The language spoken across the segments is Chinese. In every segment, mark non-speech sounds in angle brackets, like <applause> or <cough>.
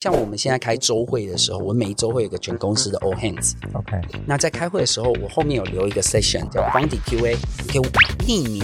像我们现在开周会的时候，我每一周会有个全公司的 all hands。OK，那在开会的时候，我后面有留一个 session 叫 Foundry QA，你可以匿名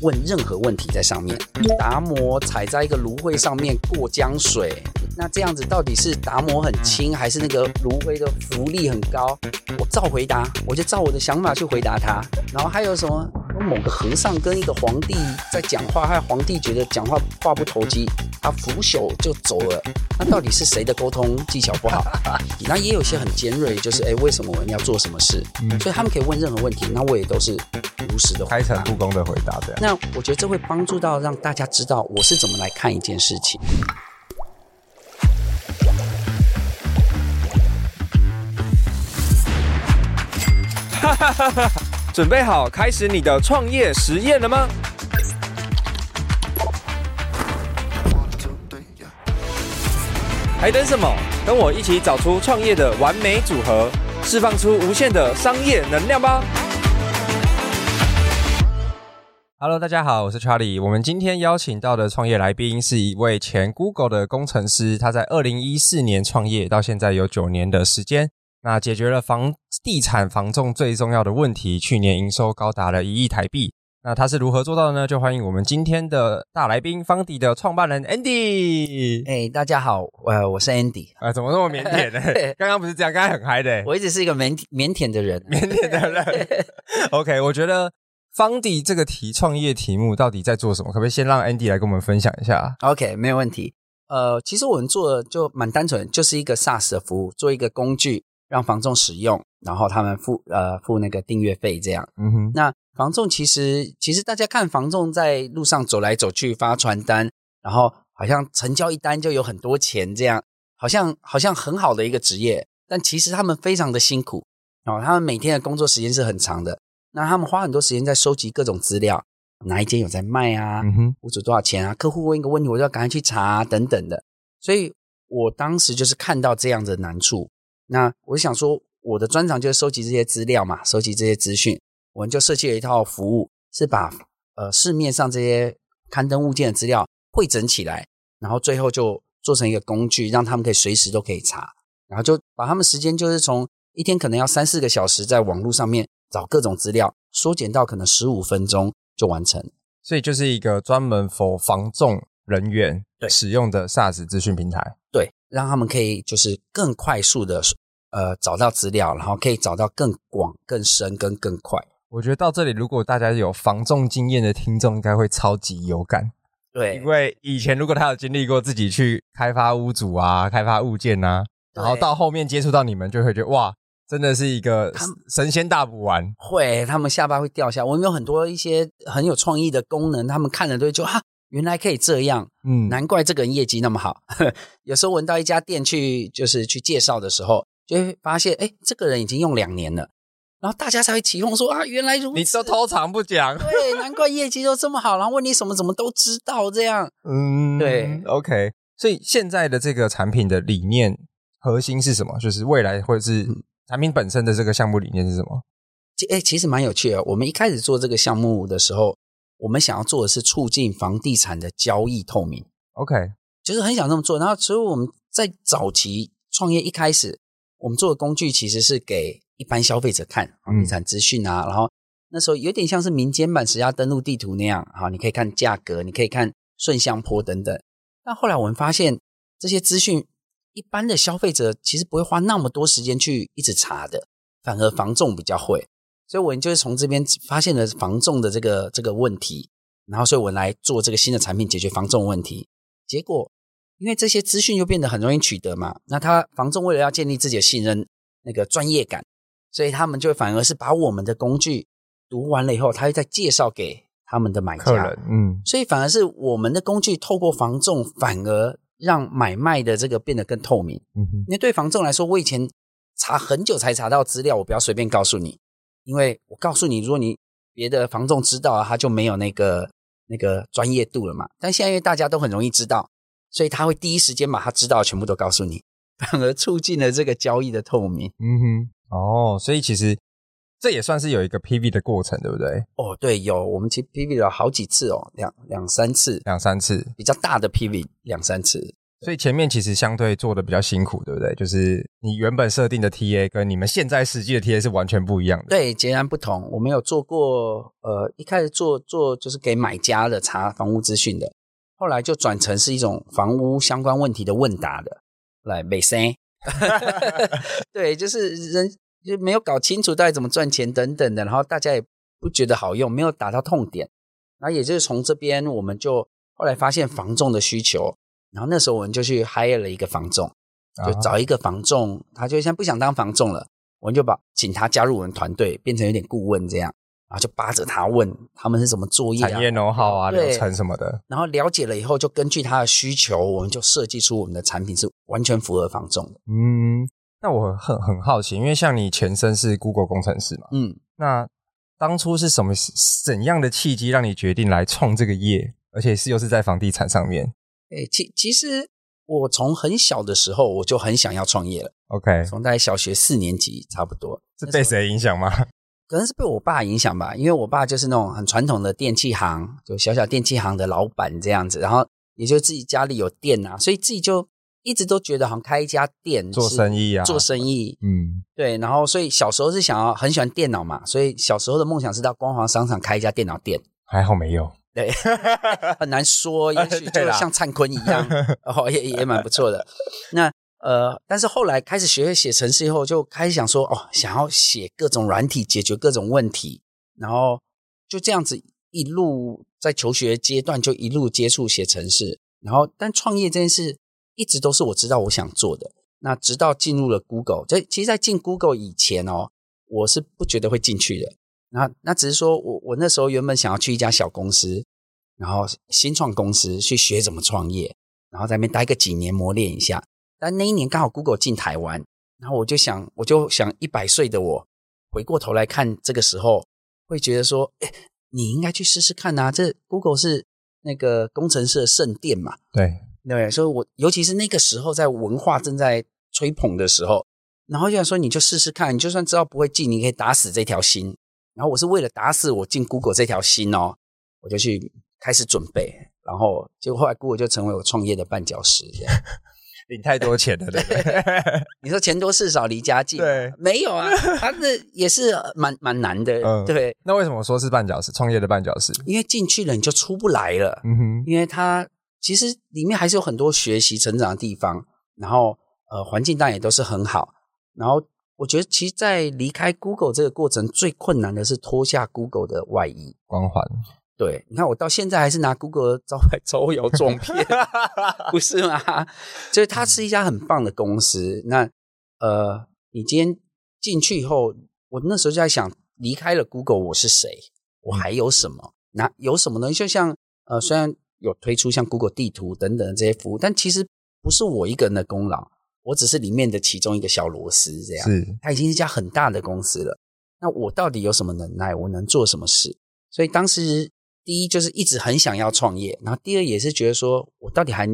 问任何问题在上面。达摩踩在一个芦荟上面过江水，那这样子到底是达摩很轻，还是那个芦荟的浮力很高？我照回答，我就照我的想法去回答他。然后还有什么？某个和尚跟一个皇帝在讲话，还有皇帝觉得讲话话不投机，他拂袖就走了。那到底是谁的沟通技巧不好？<laughs> 那也有些很尖锐，就是 <laughs> 哎，为什么我们要做什么事？嗯，所以他们可以问任何问题，那我也都是如实的回答，开诚布公的回答的。那我觉得这会帮助到让大家知道我是怎么来看一件事情。哈哈哈哈。准备好开始你的创业实验了吗？还等什么？跟我一起找出创业的完美组合，释放出无限的商业能量吧！Hello，大家好，我是 Charlie。我们今天邀请到的创业来宾是一位前 Google 的工程师，他在二零一四年创业，到现在有九年的时间。那解决了房地产房仲最重要的问题，去年营收高达了一亿台币。那他是如何做到的呢？就欢迎我们今天的大来宾，方迪的创办人 Andy。哎、欸，大家好，呃，我是 Andy。<laughs> 啊，怎么那么腼腆呢？<laughs> 刚刚不是这样，刚刚很嗨的。我一直是一个腼腼腆的人，腼腆的人。<laughs> OK，我觉得方迪这个题创业题目到底在做什么？可不可以先让 Andy 来跟我们分享一下？OK，没有问题。呃，其实我们做的就蛮单纯，就是一个 SaaS 的服务，做一个工具。让房仲使用，然后他们付呃付那个订阅费，这样。嗯哼。那房仲其实其实大家看房仲在路上走来走去发传单，然后好像成交一单就有很多钱，这样好像好像很好的一个职业，但其实他们非常的辛苦哦，他们每天的工作时间是很长的。那他们花很多时间在收集各种资料，哪一间有在卖啊？嗯哼。屋主多少钱啊？客户问一个问题，我就要赶快去查啊，等等的。所以我当时就是看到这样的难处。那我想说，我的专长就是收集这些资料嘛，收集这些资讯，我们就设计了一套服务，是把呃市面上这些刊登物件的资料汇整起来，然后最后就做成一个工具，让他们可以随时都可以查，然后就把他们时间就是从一天可能要三四个小时在网络上面找各种资料，缩减到可能十五分钟就完成。所以就是一个专门 for 房仲人员使用的 SaaS 资讯平台。对。让他们可以就是更快速的呃找到资料，然后可以找到更广、更深跟更快。我觉得到这里，如果大家有防重经验的听众，应该会超级有感。对，因为以前如果他有经历过自己去开发屋主啊、开发物件啊，然后到后面接触到你们，就会觉得哇，真的是一个神仙大补丸。会，他们下巴会掉下。我们有很多一些很有创意的功能，他们看了都会就哈。原来可以这样，嗯，难怪这个人业绩那么好。<laughs> 有时候闻到一家店去，就是去介绍的时候，就会发现，哎，这个人已经用两年了，然后大家才会起哄说啊，原来如此，你都偷藏不讲，对，<laughs> 难怪业绩都这么好。然后问你什么，怎么都知道这样，嗯，对，OK。所以现在的这个产品的理念核心是什么？就是未来或者是产品本身的这个项目理念是什么？哎，其实蛮有趣的。我们一开始做这个项目的时候。我们想要做的是促进房地产的交易透明，OK，就是很想这么做。然后，所以我们在早期创业一开始，我们做的工具其实是给一般消费者看房地产资讯啊。嗯、然后那时候有点像是民间版实价登录地图那样啊，你可以看价格，你可以看顺向坡等等。但后来我们发现，这些资讯一般的消费者其实不会花那么多时间去一直查的，反而房仲比较会。所以，我们就是从这边发现了房仲的这个这个问题，然后，所以我们来做这个新的产品，解决房仲问题。结果，因为这些资讯又变得很容易取得嘛，那他房仲为了要建立自己的信任、那个专业感，所以他们就反而是把我们的工具读完了以后，他会再介绍给他们的买家。嗯，所以反而是我们的工具透过房仲，反而让买卖的这个变得更透明。嗯哼，因为对房仲来说，我以前查很久才查到资料，我不要随便告诉你。因为我告诉你，如果你别的房仲知道啊，他就没有那个那个专业度了嘛。但现在因为大家都很容易知道，所以他会第一时间把他知道的全部都告诉你，反而促进了这个交易的透明。嗯哼，哦，所以其实这也算是有一个 PV 的过程，对不对？哦，对，有，我们其实 PV 了好几次哦，两两三次，两三次，比较大的 PV 两三次。所以前面其实相对做的比较辛苦，对不对？就是你原本设定的 TA 跟你们现在实际的 TA 是完全不一样的，对，截然不同。我们有做过，呃，一开始做做就是给买家的查房屋资讯的，后来就转成是一种房屋相关问题的问答的，来美声，<laughs> 对，就是人就没有搞清楚到底怎么赚钱等等的，然后大家也不觉得好用，没有打到痛点，然后也就是从这边我们就后来发现房仲的需求。然后那时候我们就去 hire 了一个房仲，就找一个房仲，啊、他就现在不想当房仲了，我们就把请他加入我们团队，变成有点顾问这样，然后就扒着他问他们是怎么作业、啊、产业 know-how 啊、流程什么的。然后了解了以后，就根据他的需求，我们就设计出我们的产品是完全符合房仲的。嗯，那我很很好奇，因为像你前身是 Google 工程师嘛，嗯，那当初是什么怎样的契机让你决定来创这个业，而且是又是在房地产上面？诶，其其实我从很小的时候我就很想要创业了。OK，从大概小学四年级差不多。是被谁影响吗？<laughs> 可能是被我爸影响吧，因为我爸就是那种很传统的电器行，就小小电器行的老板这样子。然后也就自己家里有店啊，所以自己就一直都觉得好像开一家店做生意啊，做生意。嗯，对。然后所以小时候是想要很喜欢电脑嘛，所以小时候的梦想是到光华商场开一家电脑店。还好没有。对，<laughs> 很难说，也许就像灿坤一样，<laughs> 哦，也也蛮不错的。那呃，但是后来开始学会写程式以后，就开始想说，哦，想要写各种软体，解决各种问题，然后就这样子一路在求学阶段就一路接触写程式，然后但创业这件事一直都是我知道我想做的。那直到进入了 Google，这其实，在进 Google 以前哦，我是不觉得会进去的。那那只是说我我那时候原本想要去一家小公司，然后新创公司去学怎么创业，然后在那边待个几年磨练一下。但那一年刚好 Google 进台湾，然后我就想我就想一百岁的我回过头来看这个时候，会觉得说，哎，你应该去试试看啊！这 Google 是那个工程师的圣殿嘛，对对，所以我尤其是那个时候在文化正在吹捧的时候，然后就想说你就试试看，你就算知道不会进，你可以打死这条心。然后我是为了打死我进 Google 这条心哦，我就去开始准备，然后结果后来 Google 就成为我创业的绊脚石，这样 <laughs> 领太多钱了，对不对？<laughs> 你说钱多事少离家近，对，没有啊，他是也是蛮蛮难的，嗯，对。那为什么说是绊脚石？创业的绊脚石？因为进去了你就出不来了，嗯哼，因为它其实里面还是有很多学习成长的地方，然后呃环境当然也都是很好，然后。我觉得，其实，在离开 Google 这个过程，最困难的是脱下 Google 的外衣光环。对，你看，我到现在还是拿 Google 招牌 <laughs> 招摇撞骗，<laughs> 不是吗？就是它是一家很棒的公司。那呃，你今天进去以后，我那时候就在想，离开了 Google，我是谁？我还有什么？那有什么呢？就像呃，虽然有推出像 Google 地图等等的这些服务，但其实不是我一个人的功劳。我只是里面的其中一个小螺丝，这样。是，它已经是一家很大的公司了。那我到底有什么能耐？我能做什么事？所以当时第一就是一直很想要创业，然后第二也是觉得说我到底还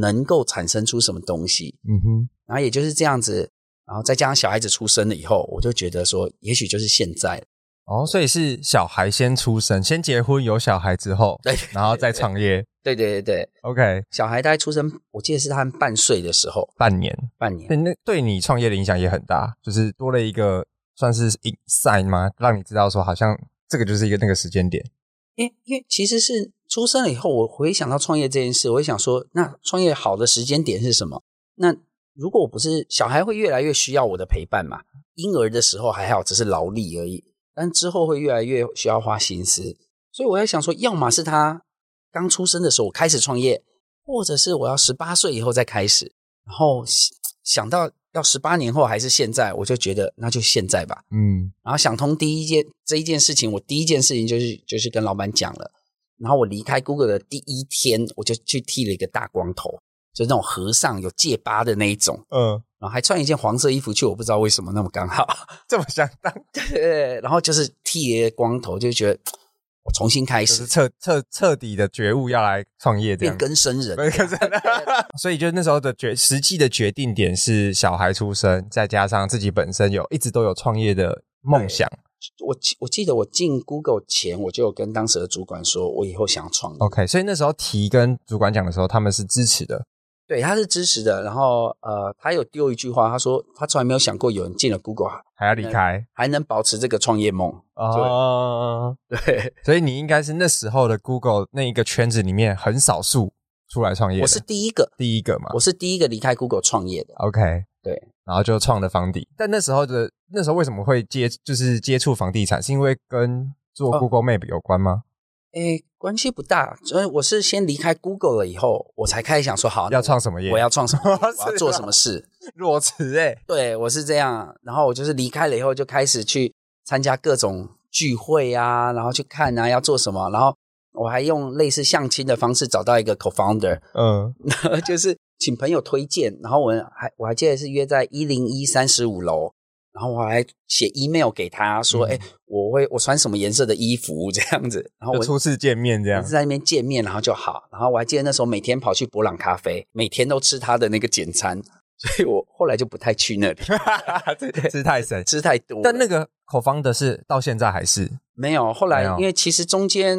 能够产生出什么东西？嗯哼。然后也就是这样子，然后再加上小孩子出生了以后，我就觉得说，也许就是现在。哦，所以是小孩先出生，先结婚有小孩之后，对，然后再创业。对对对对，OK。小孩大概出生，我记得是他们半岁的时候，半年，半年。那对你创业的影响也很大，就是多了一个算是 insight 吗？让你知道说，好像这个就是一个那个时间点。因为因为其实是出生了以后，我回想到创业这件事，我会想说，那创业好的时间点是什么？那如果我不是小孩，会越来越需要我的陪伴嘛？婴儿的时候还好，只是劳力而已。但之后会越来越需要花心思，所以我在想说，要么是他刚出生的时候我开始创业，或者是我要十八岁以后再开始。然后想到要十八年后还是现在，我就觉得那就现在吧。嗯，然后想通第一件这一件事情，我第一件事情就是就是跟老板讲了。然后我离开 Google 的第一天，我就去剃了一个大光头，就是那种和尚有戒疤的那一种。嗯。然后还穿一件黄色衣服去，我不知道为什么那么刚好 <laughs> 这么相当。对，然后就是剃了光头，就觉得我重新开始，彻彻彻底的觉悟要来创业，变更生人。<laughs> 所以就那时候的决实际的决定点是小孩出生，再加上自己本身有一直都有创业的梦想。我我记得我进 Google 前，我就有跟当时的主管说，我以后想要创业。OK，所以那时候提跟主管讲的时候，他们是支持的。对，他是支持的。然后呃，他有丢一句话，他说他从来没有想过有人进了 Google 还要离开，还能保持这个创业梦。哦，<laughs> 对，所以你应该是那时候的 Google 那一个圈子里面很少数出来创业的。我是第一个，第一个嘛，我是第一个离开 Google 创业的。OK，对，然后就创了房地。但那时候的那时候为什么会接就是接触房地产？是因为跟做 Google Map 有关吗？诶，关系不大，所以我是先离开 Google 了以后，我才开始想说，好，要创什么业？我要创什么？我要做什么事？裸辞诶，对，我是这样。然后我就是离开了以后，就开始去参加各种聚会啊，然后去看啊，要做什么。然后我还用类似相亲的方式找到一个 co-founder，嗯，<laughs> 就是请朋友推荐。然后我还我还记得是约在一零一三十五楼。然后我还写 email 给他说：“哎、嗯，我会我穿什么颜色的衣服这样子。”然后我初次见面这样，在那边见面，然后就好。然后我还记得那时候每天跑去博朗咖啡，每天都吃他的那个简餐，所以我后来就不太去那里，<laughs> 对对，吃太省，吃太多。但那个 co-founder 是到现在还是没有。后来因为其实中间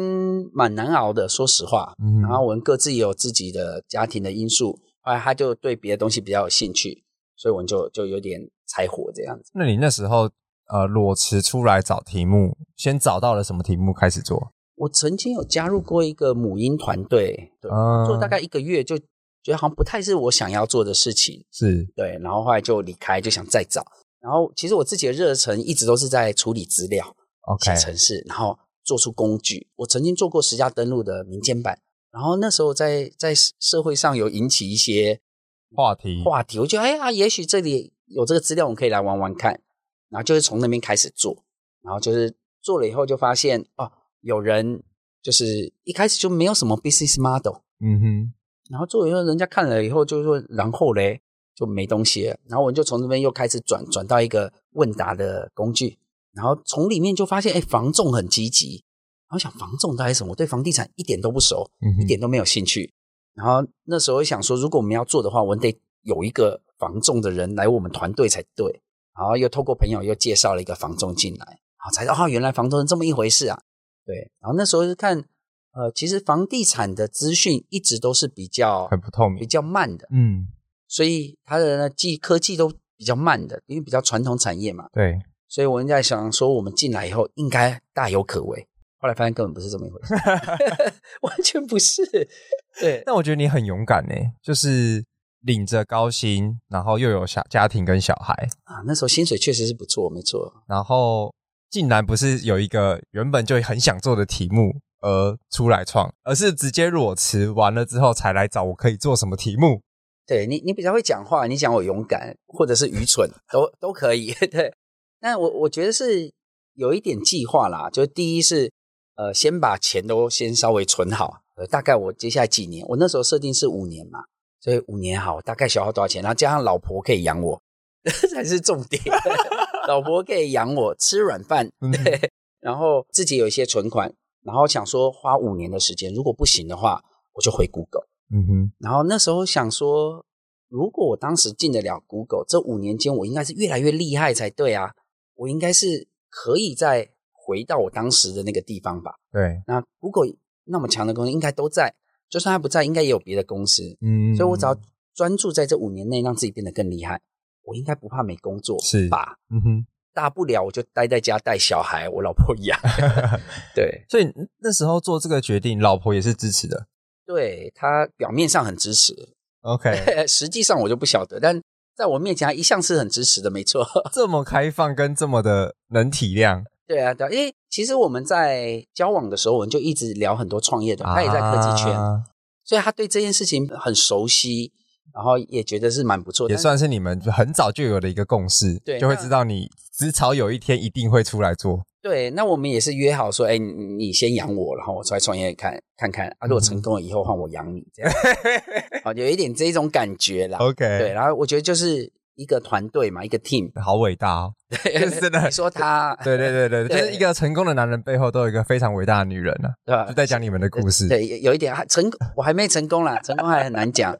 蛮难熬的，说实话。嗯、然后我们各自也有自己的家庭的因素，后来他就对别的东西比较有兴趣，所以我们就就有点。柴火这样子。那你那时候呃裸辞出来找题目，先找到了什么题目开始做？我曾经有加入过一个母婴团队，对，嗯、做大概一个月就觉得好像不太是我想要做的事情，是对，然后后来就离开，就想再找。然后其实我自己的热忱一直都是在处理资料、写程式，然后做出工具。我曾经做过十家登录的民间版，然后那时候在在社会上有引起一些话题，话题，我觉得哎呀，也许这里。有这个资料，我们可以来玩玩看。然后就是从那边开始做，然后就是做了以后就发现哦，有人就是一开始就没有什么 business model，嗯哼。然后做了以后，人家看了以后就说，然后嘞就没东西了。然后我们就从这边又开始转转到一个问答的工具，然后从里面就发现，哎，房仲很积极。然后想房仲到底什么？我对房地产一点都不熟，嗯，一点都没有兴趣。然后那时候想说，如果我们要做的话，我们得有一个。房仲的人来我们团队才对，然后又透过朋友又介绍了一个房仲进来，啊才知道哦，原来房仲是这么一回事啊。对，然后那时候是看，呃，其实房地产的资讯一直都是比较很不透明、比较慢的，嗯，所以它的呢技科技都比较慢的，因为比较传统产业嘛。对，所以我们在想说，我们进来以后应该大有可为，后来发现根本不是这么一回事 <laughs> <laughs> 完全不是。对，但我觉得你很勇敢呢，就是。领着高薪，然后又有小家庭跟小孩啊，那时候薪水确实是不错，没错。然后竟然不是有一个原本就很想做的题目而出来创，而是直接裸辞完了之后才来找我可以做什么题目。对你，你比较会讲话，你讲我勇敢或者是愚蠢都都可以。<laughs> 对，但我我觉得是有一点计划啦，就第一是呃，先把钱都先稍微存好，呃，大概我接下来几年，我那时候设定是五年嘛。所以五年好，大概消耗多少钱？然后加上老婆可以养我，这 <laughs> 才是重点。<laughs> 老婆可以养我吃软饭，<laughs> 对。然后自己有一些存款，然后想说花五年的时间，如果不行的话，我就回 Google。嗯哼。然后那时候想说，如果我当时进得了 Google，这五年间我应该是越来越厉害才对啊。我应该是可以再回到我当时的那个地方吧？对。那 Google 那么强的公司应该都在。就算他不在，应该也有别的公司。嗯，所以我只要专注在这五年内让自己变得更厉害，我应该不怕没工作，是吧？嗯哼，大不了我就待在家带小孩，我老婆养。<laughs> 对，<laughs> 所以那时候做这个决定，老婆也是支持的。对，他表面上很支持，OK，<laughs> 实际上我就不晓得，但在我面前他一向是很支持的，没错。这么开放跟这么的能体谅。对啊，对，因为其实我们在交往的时候，我们就一直聊很多创业的，他也在科技圈，啊、所以他对这件事情很熟悉，然后也觉得是蛮不错的，也算是你们很早就有的一个共识，对，就会知道你迟早有一天一定会出来做。对，那我们也是约好说，哎，你先养我，然后我出来创业看看看，啊，如果成功了以后换我养你，这样，<laughs> 好，有一点这种感觉啦。OK，对，然后我觉得就是。一个团队嘛，一个 team，<laughs> 好伟大哦！<laughs> 就是真的，你说他，<laughs> 对对对对，就是一个成功的男人背后都有一个非常伟大的女人呢，对吧？就在讲你们的故事。对，有一点还成，我还没成功啦，成功还很难讲。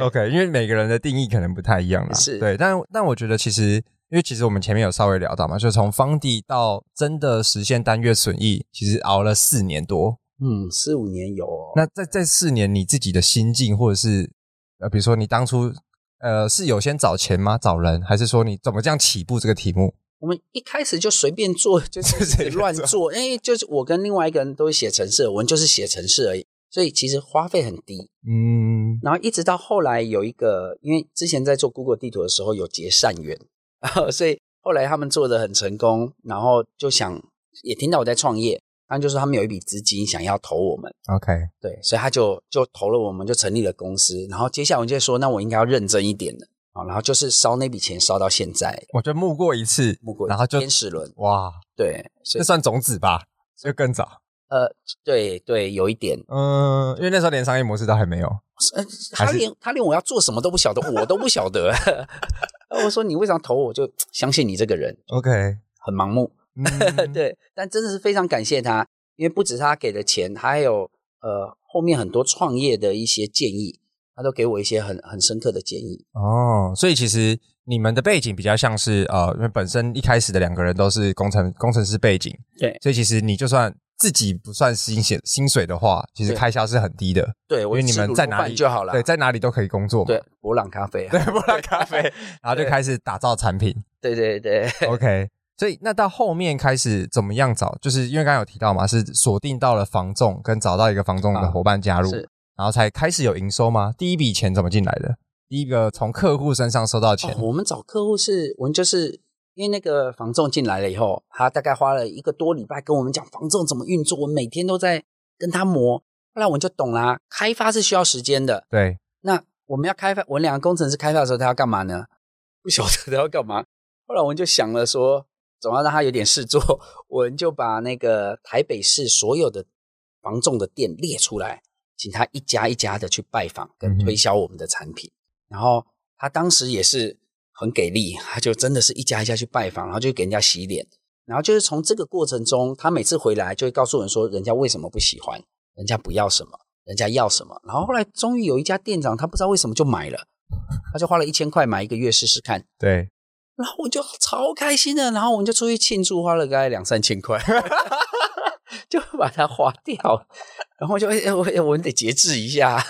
OK，因为每个人的定义可能不太一样啦。是对，但但我觉得其实，因为其实我们前面有稍微聊到嘛，就从方地到真的实现单月损益，其实熬了四年多，嗯，四五年有哦。那在在四年，你自己的心境或者是呃，比如说你当初呃是有先找钱吗？找人，还是说你怎么这样起步这个题目？我们一开始就随便做，就 <laughs> 是乱做，因为就是我跟另外一个人都是写程式，我们就是写程式而已，所以其实花费很低。嗯，然后一直到后来有一个，因为之前在做 Google 地图的时候有结善缘，<laughs> 所以后来他们做的很成功，然后就想也听到我在创业。他就是他们有一笔资金想要投我们，OK，对，所以他就就投了我们，就成立了公司。然后接下来我就说，那我应该要认真一点了啊。然后就是烧那笔钱烧到现在，我就募过一次，募过一次，然后就天使轮，哇，对，这算种子吧？就更早，呃，对对，有一点，嗯，因为那时候连商业模式都还没有，呃，他连他连我要做什么都不晓得，我都不晓得。<laughs> 我说你为什么投我？就相信你这个人，OK，很盲目。<laughs> 嗯、对，但真的是非常感谢他，因为不止他给的钱，还有呃后面很多创业的一些建议，他都给我一些很很深刻的建议。哦，所以其实你们的背景比较像是呃，因为本身一开始的两个人都是工程工程师背景，对，所以其实你就算自己不算薪水薪水的话，其实开销是很低的。对，因为你们在哪里就好了，对，在哪里都可以工作嘛。对，博朗咖啡，对，博朗咖啡，然后就开始打造产品。对对对，OK。所以那到后面开始怎么样找？就是因为刚刚有提到嘛，是锁定到了房仲，跟找到一个房仲的伙伴加入，啊、然后才开始有营收吗？第一笔钱怎么进来的？第一个从客户身上收到钱。哦、我们找客户是，我们就是因为那个房仲进来了以后，他大概花了一个多礼拜跟我们讲房仲怎么运作，我每天都在跟他磨。后来我们就懂啦，开发是需要时间的。对，那我们要开发，我们两个工程师开发的时候，他要干嘛呢？不晓得他要干嘛。后来我们就想了说。总要让他有点事做，<laughs> 我们就把那个台北市所有的房仲的店列出来，请他一家一家的去拜访跟推销我们的产品。然后他当时也是很给力，他就真的是一家一家去拜访，然后就给人家洗脸。然后就是从这个过程中，他每次回来就会告诉人说，人家为什么不喜欢，人家不要什么，人家要什么。然后后来终于有一家店长，他不知道为什么就买了，他就花了一千块买一个月试试看。对。然后我就超开心的，然后我们就出去庆祝，花了大概两三千块，<laughs> 就把它花掉。然后就哎，我我们得节制一下，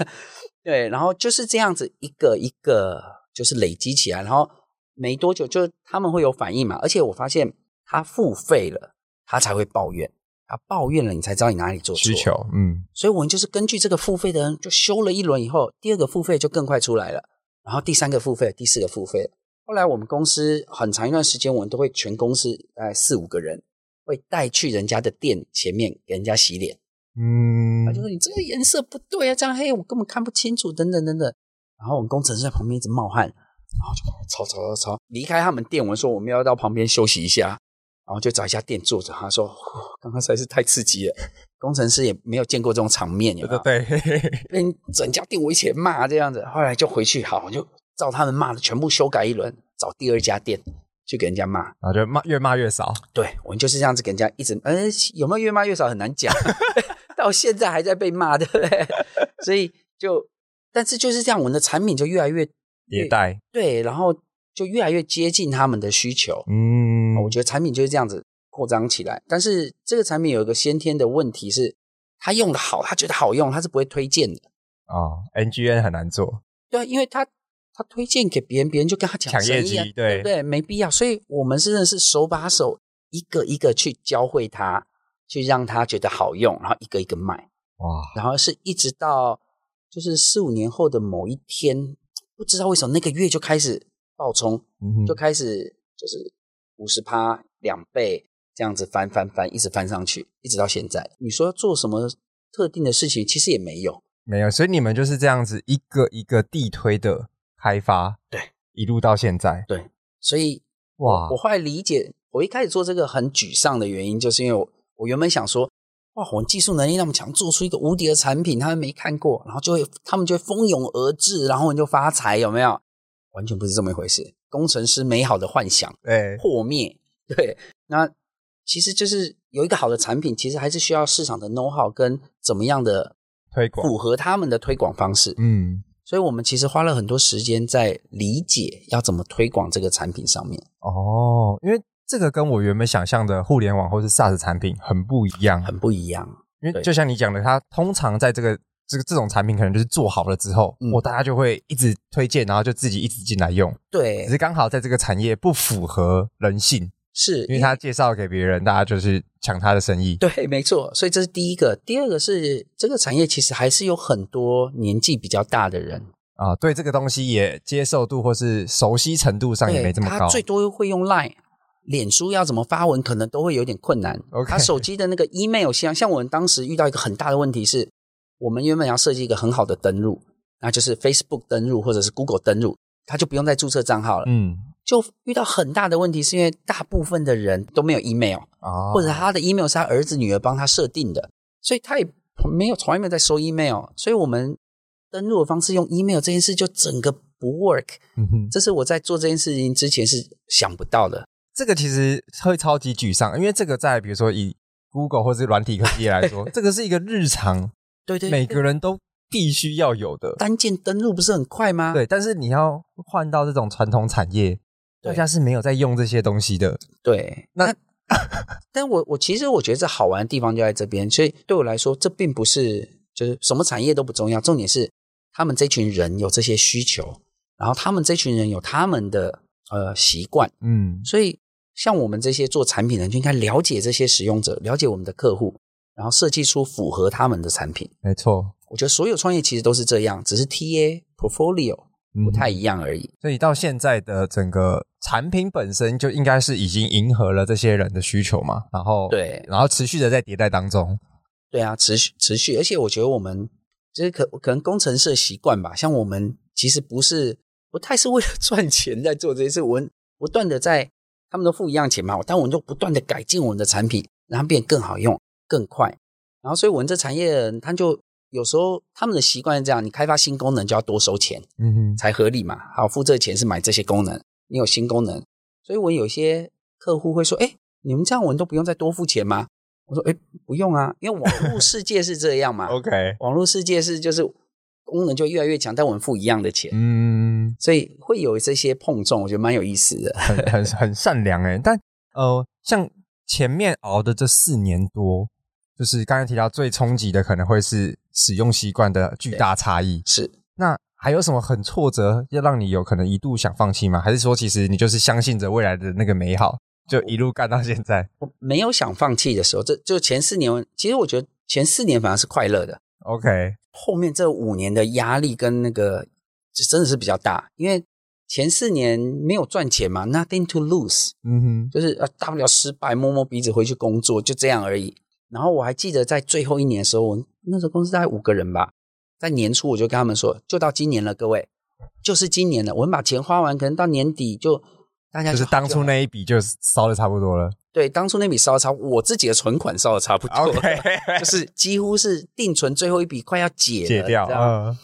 对。然后就是这样子一个一个就是累积起来，然后没多久就他们会有反应嘛。而且我发现他付费了，他才会抱怨，他抱怨了，你才知道你哪里做错。需求，嗯。所以我们就是根据这个付费的人，就修了一轮以后，第二个付费就更快出来了，然后第三个付费，第四个付费。后来我们公司很长一段时间，我们都会全公司大概四五个人会带去人家的店前面给人家洗脸。嗯，他就说你这个颜色不对啊，这样黑我根本看不清楚，等等等等。然后我们工程师在旁边一直冒汗，然后就吵吵吵吵，离开他们店，我们说我们要到旁边休息一下，然后就找一家店坐着。他说刚刚实在是太刺激了，工程师也没有见过这种场面，有没有？对，被 <laughs> 整家店围起来骂这样子。后来就回去，好，我就。照他们骂的全部修改一轮，找第二家店去给人家骂，然后就骂越骂越少。对，我们就是这样子给人家一直，呃，有没有越骂越少很难讲，<laughs> 到现在还在被骂，对不对？所以就，但是就是这样，我们的产品就越来越迭代，对，然后就越来越接近他们的需求。嗯，我觉得产品就是这样子扩张起来。但是这个产品有一个先天的问题是，他用的好，他觉得好用，他是不会推荐的。哦，NGN 很难做。对，因为他。他推荐给别人，别人就跟他抢生意，对，对不对？没必要，所以我们真的是手把手，一个一个去教会他，去让他觉得好用，然后一个一个卖。哇！然后是一直到就是四五年后的某一天，不知道为什么那个月就开始爆冲，嗯、就开始就是五十趴两倍这样子翻翻翻，一直翻上去，一直到现在。你说要做什么特定的事情，其实也没有，没有。所以你们就是这样子一个一个地推的。开发对，一路到现在。对，所以哇，我后来理解，我一开始做这个很沮丧的原因，就是因为我，我原本想说，哇，我们技术能力那么强，做出一个无敌的产品，他们没看过，然后就会他们就会蜂拥而至，然后我就发财，有没有？完全不是这么一回事，工程师美好的幻想哎。破灭，对，那其实就是有一个好的产品，其实还是需要市场的 know how 跟怎么样的推广，符合他们的推广方式，嗯。所以我们其实花了很多时间在理解要怎么推广这个产品上面。哦，因为这个跟我原本想象的互联网或是 SaaS 产品很不一样，很不一样。因为就像你讲的，它通常在这个这个这种产品可能就是做好了之后，我、嗯、大家就会一直推荐，然后就自己一直进来用。对，只是刚好在这个产业不符合人性，是因为他介绍给别人，大家就是抢他的生意。对，没错。所以这是第一个，第二个是这个产业其实还是有很多年纪比较大的人啊，对这个东西也接受度或是熟悉程度上也没这么高。他最多会用 Line。脸书要怎么发文，可能都会有点困难。他手机的那个 email 像像我们当时遇到一个很大的问题是，我们原本要设计一个很好的登录，那就是 Facebook 登录或者是 Google 登录，他就不用再注册账号了。嗯，就遇到很大的问题，是因为大部分的人都没有 email，哦，或者他的 email 是他儿子女儿帮他设定的，所以他也没有从来没有在收 email，所以我们登录的方式用 email 这件事就整个不 work。嗯哼，这是我在做这件事情之前是想不到的。这个其实会超级沮丧，因为这个在比如说以 Google 或者软体科技来说，<laughs> 这个是一个日常，对对，每个人都必须要有的。单键登录不是很快吗？对，但是你要换到这种传统产业，大家是没有在用这些东西的。对，那，<laughs> 但我我其实我觉得这好玩的地方就在这边，所以对我来说，这并不是就是什么产业都不重要，重点是他们这群人有这些需求，然后他们这群人有他们的呃习惯，嗯，所以。像我们这些做产品的人，就应该了解这些使用者，了解我们的客户，然后设计出符合他们的产品。没错，我觉得所有创业其实都是这样，只是 TA portfolio 不太一样而已。嗯。所以到现在的整个产品本身就应该是已经迎合了这些人的需求嘛，然后对，然后持续的在迭代当中。对啊，持续持续，而且我觉得我们就是可可能工程师的习惯吧，像我们其实不是不太是为了赚钱在做这些事，我们不断的在。他们都付一样钱嘛，但我们就不断的改进我们的产品，让它变得更好用、更快。然后，所以我们这产业的人，他就有时候他们的习惯是这样：你开发新功能就要多收钱，嗯哼，才合理嘛。好，付这个钱是买这些功能，你有新功能，所以我有些客户会说：“哎，你们这样我们都不用再多付钱吗？”我说：“哎，不用啊，因为网络世界是这样嘛。<laughs> ”OK，网络世界是就是。功能就越来越强，但我们付一样的钱，嗯，所以会有这些碰撞，我觉得蛮有意思的，很很很善良诶。但呃，像前面熬的这四年多，就是刚才提到最冲击的，可能会是使用习惯的巨大差异。是，那还有什么很挫折，要让你有可能一度想放弃吗？还是说，其实你就是相信着未来的那个美好，就一路干到现在？我没有想放弃的时候，这就前四年，其实我觉得前四年反而是快乐的。OK。后面这五年的压力跟那个，真的是比较大，因为前四年没有赚钱嘛，nothing to lose，嗯哼，就是呃大不了失败，摸摸鼻子回去工作，就这样而已。然后我还记得在最后一年的时候，我那时候公司大概五个人吧，在年初我就跟他们说，就到今年了，各位，就是今年了，我们把钱花完，可能到年底就大家就就是当初那一笔就烧的差不多了。对，当初那笔烧的差，我自己的存款烧的差不多，okay. 就是几乎是定存最后一笔快要解了，解掉。嗯，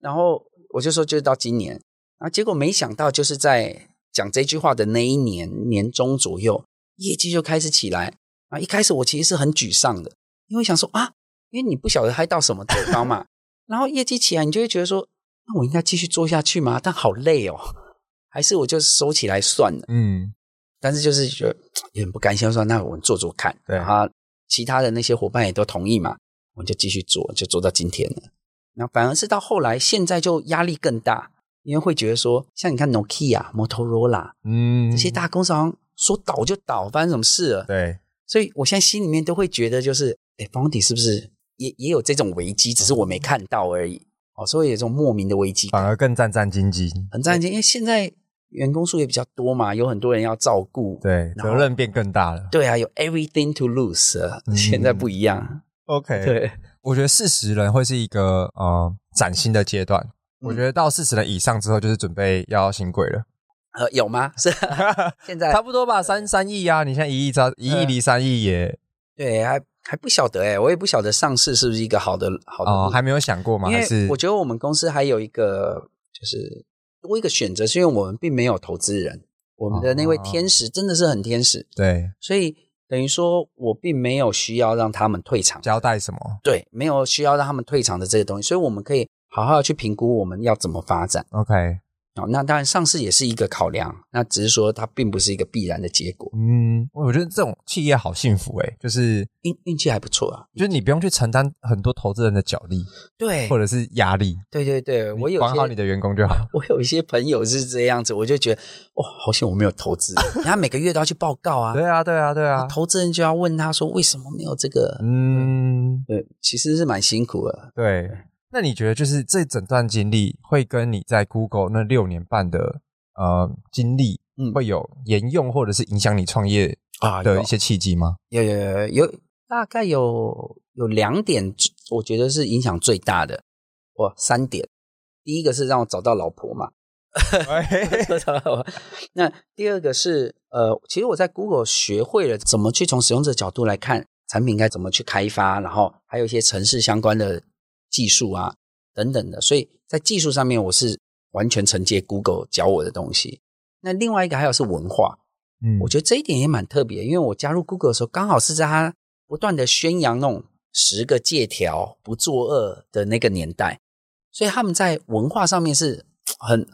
然后我就说，就是到今年，然后，结果没想到就是在讲这句话的那一年年中左右，业绩就开始起来。啊，一开始我其实是很沮丧的，因为想说啊，因为你不晓得嗨到什么地方嘛。然后业绩起来，你就会觉得说，那我应该继续做下去吗？但好累哦，还是我就收起来算了。嗯。但是就是觉得也很不甘心，说那我们做做看，对，然后其他的那些伙伴也都同意嘛，我们就继续做，就做到今天了。那反而是到后来，现在就压力更大，因为会觉得说，像你看 Nokia、Motorola，嗯，这些大公司好像说倒就倒，发生什么事了？对，所以我现在心里面都会觉得，就是，哎，Foundry 是不是也也有这种危机，只是我没看到而已。哦，所以有这种莫名的危机，反而更战战兢兢，很战战兢兢，因为现在。员工数也比较多嘛，有很多人要照顾，对，责任变更大了。对啊，有 everything to lose，嗯，<laughs> 现在不一样。<laughs> OK，<laughs> 对，我觉得四十人会是一个呃崭新的阶段。嗯。我觉得到四十人以上之后，就是准备要新贵了。呃，有吗？<laughs> 是，现在差不多吧，三三亿啊！你现在一亿差一亿离三亿也，对，还还不晓得哎，我也不晓得上市是不是一个好的好的哦，还没有想过吗？还是我觉得我们公司还有一个就是。多一个选择，是因为我们并没有投资人，我们的那位天使真的是很天使，对，所以等于说我并没有需要让他们退场，交代什么？对，没有需要让他们退场的这些东西，所以我们可以好好的去评估我们要怎么发展。OK，哦，那当然上市也是一个考量，那只是说它并不是一个必然的结果。嗯，我觉得这种企业好幸福诶，就是运运气还不错啊，就是你不用去承担很多投资人的角力，对，或者是压力。对对对，我有管好你的员工就好。我有一些朋友是这样子，我就觉得哇，好险我没有投资，<laughs> 他每个月都要去报告啊。对啊，对啊，对啊，投资人就要问他说为什么没有这个？嗯，对，其实是蛮辛苦的。对，那你觉得就是这整段经历会跟你在 Google 那六年半的呃，经历会有沿用或者是影响你创业啊的一些契机吗？有有有有，大概有有两点，我觉得是影响最大的。哇，三点，第一个是让我找到老婆嘛。<laughs> 那第二个是呃，其实我在 Google 学会了怎么去从使用者角度来看产品该怎么去开发，然后还有一些城市相关的技术啊等等的，所以在技术上面我是。完全承接 Google 教我的东西。那另外一个还有是文化，嗯，我觉得这一点也蛮特别，因为我加入 Google 的时候，刚好是在他不断的宣扬那种十个借条不作恶的那个年代，所以他们在文化上面是很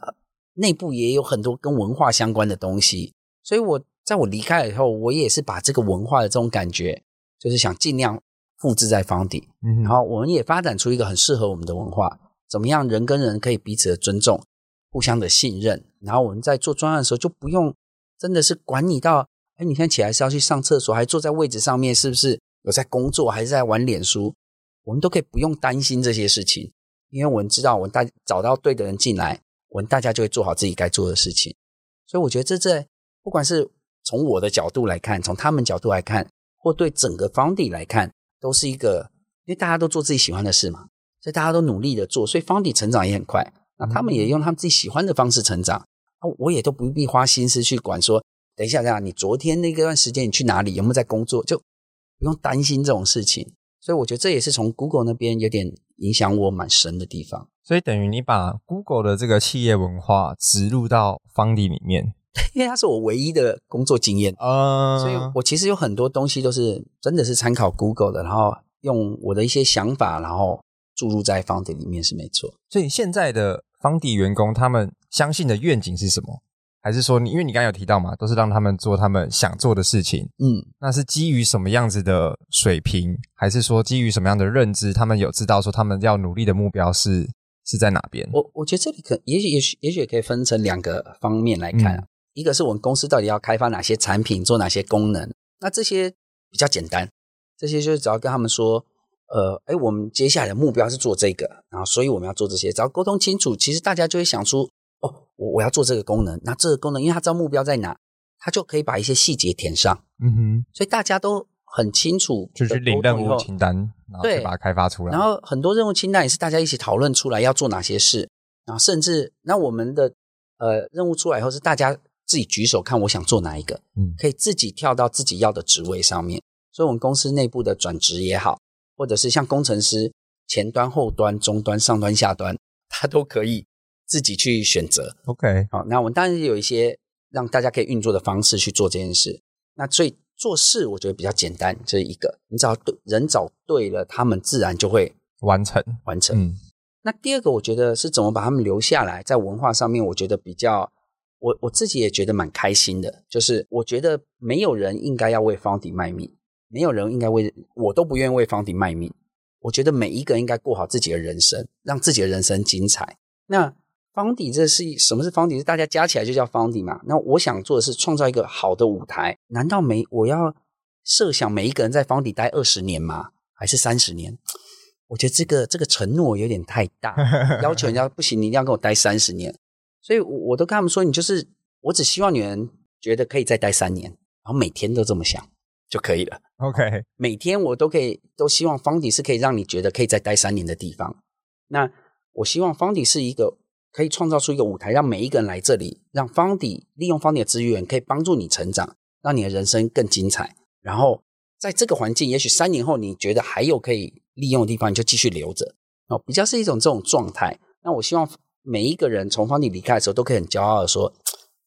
内部也有很多跟文化相关的东西。所以我在我离开了以后，我也是把这个文化的这种感觉，就是想尽量复制在房底，嗯，然后我们也发展出一个很适合我们的文化，怎么样人跟人可以彼此的尊重。互相的信任，然后我们在做专案的时候就不用真的是管你到，哎，你现在起来是要去上厕所，还坐在位置上面，是不是有在工作，还是在玩脸书？我们都可以不用担心这些事情，因为我们知道，我们大找到对的人进来，我们大家就会做好自己该做的事情。所以我觉得这在不管是从我的角度来看，从他们角度来看，或对整个 Foundry 来看，都是一个，因为大家都做自己喜欢的事嘛，所以大家都努力的做，所以 Foundry 成长也很快。那他们也用他们自己喜欢的方式成长，啊我也都不必花心思去管说，等一下这样，你昨天那段时间你去哪里，有没有在工作，就不用担心这种事情。所以我觉得这也是从 Google 那边有点影响我蛮深的地方。所以等于你把 Google 的这个企业文化植入到 Foundry 里面，<laughs> 因为它是我唯一的工作经验啊，所以我其实有很多东西都是真的是参考 Google 的，然后用我的一些想法，然后。注入在 Foundry 里面是没错，所以现在的 Foundry 员工他们相信的愿景是什么？还是说你因为你刚刚有提到嘛，都是让他们做他们想做的事情，嗯，那是基于什么样子的水平？还是说基于什么样的认知？他们有知道说他们要努力的目标是是在哪边？我我觉得这里可也许也许也许也可以分成两个方面来看，嗯，一个是我们公司到底要开发哪些产品，做哪些功能，那这些比较简单，这些就是只要跟他们说。呃，哎，我们接下来的目标是做这个，然后所以我们要做这些，只要沟通清楚，其实大家就会想出，哦，我我要做这个功能，那这个功能，因为他知道目标在哪，他就可以把一些细节填上，嗯哼，所以大家都很清楚，就是领任务清单，然后就把它开发出来，然后很多任务清单也是大家一起讨论出来要做哪些事，然后甚至那我们的呃任务出来以后是大家自己举手看我想做哪一个，嗯，可以自己跳到自己要的职位上面，所以我们公司内部的转职也好。或者是像工程师，前端、后端、中端、上端、下端，他都可以自己去选择。OK，好，那我们当然有一些让大家可以运作的方式去做这件事。那所以做事，我觉得比较简单，这是一个，你只要对人找对了，他们自然就会完成完成。嗯，那第二个，我觉得是怎么把他们留下来，在文化上面，我觉得比较，我我自己也觉得蛮开心的，就是我觉得没有人应该要为 Foundry 卖命。没有人应该为我都不愿意为 Foundry 卖命。我觉得每一个人应该过好自己的人生，让自己的人生精彩。那 Foundry 这是什么是 Foundry？是大家加起来就叫 Foundry 嘛？那我想做的是创造一个好的舞台。难道每我要设想每一个人在 Foundry 待二十年吗？还是三十年？我觉得这个这个承诺有点太大，<laughs> 要求人家不行，你一定要跟我待三十年。所以我，我都跟他们说，你就是我只希望你们觉得可以再待三年，然后每天都这么想。就可以了。OK，<laughs> 每天我都可以，都希望 Foundry 是可以让你觉得可以再待三年的地方。那我希望 Foundry 是一个可以创造出一个舞台，让每一个人来这里，让 Foundry 利用 Foundry 的资源，可以帮助你成长，让你的人生更精彩。然后在这个环境，也许三年后你觉得还有可以利用的地方，你就继续留着。哦，比较是一种这种状态。那我希望每一个人从 Foundry 离开的时候，都可以很骄傲的说。<tsk>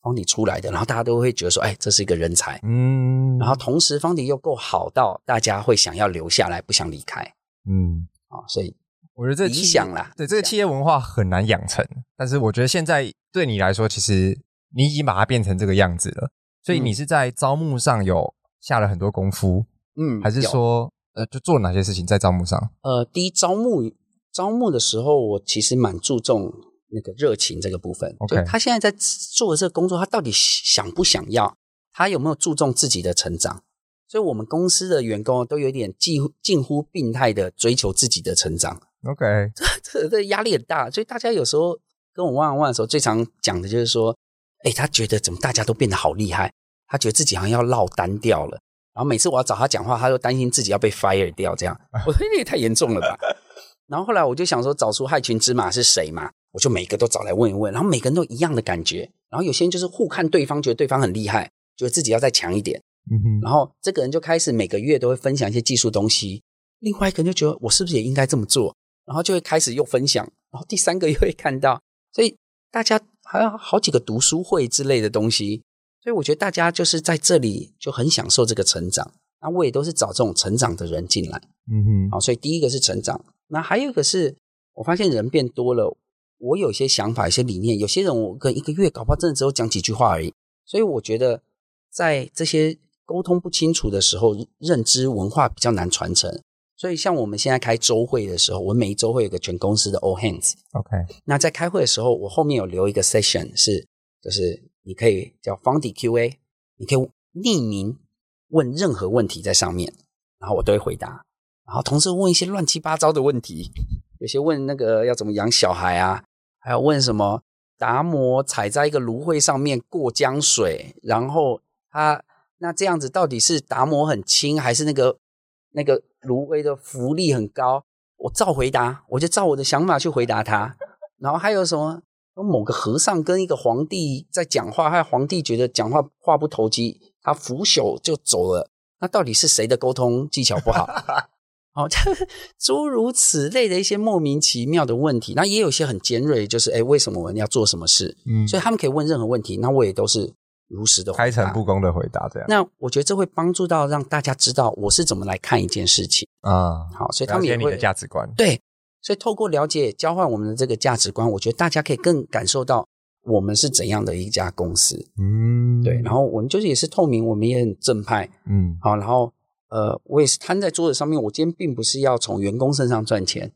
Foundry 出来的，然后大家都会觉得说，哎，这是一个人才，嗯，然后同时 Foundry 又够好到大家会想要留下来，不想离开，嗯，啊，所以我觉得这理想啦，对这个企业文化很难养成。但是我觉得现在对你来说，其实你已经把它变成这个样子了。所以你是在招募上有下了很多功夫，嗯，还是说呃，就做哪些事情在招募上？呃，第一招募招募的时候，我其实蛮注重那个热情这个部分。OK，他现在在做的这个工作，他到底想不想要？他有没有注重自己的成长？所以我们公司的员工都有点近乎近乎病态的追求自己的成长。OK，<laughs> 这这这压力很大，所以大家有时候跟我 one on one 的时候，最常讲的就是说，哎，他觉得怎么大家都变得好厉害，他觉得自己好像要落单掉了。然后每次我要找他讲话，他就担心自己要被 fire 掉，这样 <laughs> 我说你也太严重了吧。<laughs> 然后后来我就想说，找出害群之马是谁嘛，我就每个都找来问一问，然后每个人都一样的感觉。然后有些人就是互看对方，觉得对方很厉害，觉得自己要再强一点。嗯哼。然后这个人就开始每个月都会分享一些技术东西，另外一个人就觉得我是不是也应该这么做？然后就会开始又分享，然后第三个又会看到，所以大家还有好几个读书会之类的东西，所以我觉得大家就是在这里就很享受这个成长。那我也都是找这种成长的人进来，嗯哼，好，所以第一个是成长，那还有一个是我发现人变多了，我有些想法、一些理念，有些人我跟一个月搞不好真的只有讲几句话而已，所以我觉得在这些沟通不清楚的时候，认知文化比较难传承。所以，像我们现在开周会的时候，我每一周会有个全公司的 all hands，OK。那在开会的时候，我后面有留一个 session，是就是你可以叫 Foundry QA，你可以匿名问任何问题在上面，然后我都会回答。然后同时问一些乱七八糟的问题，有些问那个要怎么养小孩啊，还有问什么达摩踩在一个芦荟上面过江水，然后他那这样子到底是达摩很轻，还是那个那个？芦苇的浮力很高，我照回答，我就照我的想法去回答他。然后还有什么？某个和尚跟一个皇帝在讲话，还有皇帝觉得讲话话不投机，他拂袖就走了。那到底是谁的沟通技巧不好？哦，<laughs> 诸如此类的一些莫名其妙的问题。那也有些很尖锐，就是哎，为什么我们要做什么事？嗯，所以他们可以问任何问题，那我也都是。如实的回答，开诚布公的回答，这样。那我觉得这会帮助到让大家知道我是怎么来看一件事情啊。好，所以他们也会了解你的价值观。对，所以透过了解、交换我们的这个价值观，我觉得大家可以更感受到我们是怎样的一家公司。嗯，对。然后我们就是也是透明，我们也很正派。嗯，好。然后呃，我也是摊在桌子上面。我今天并不是要从员工身上赚钱，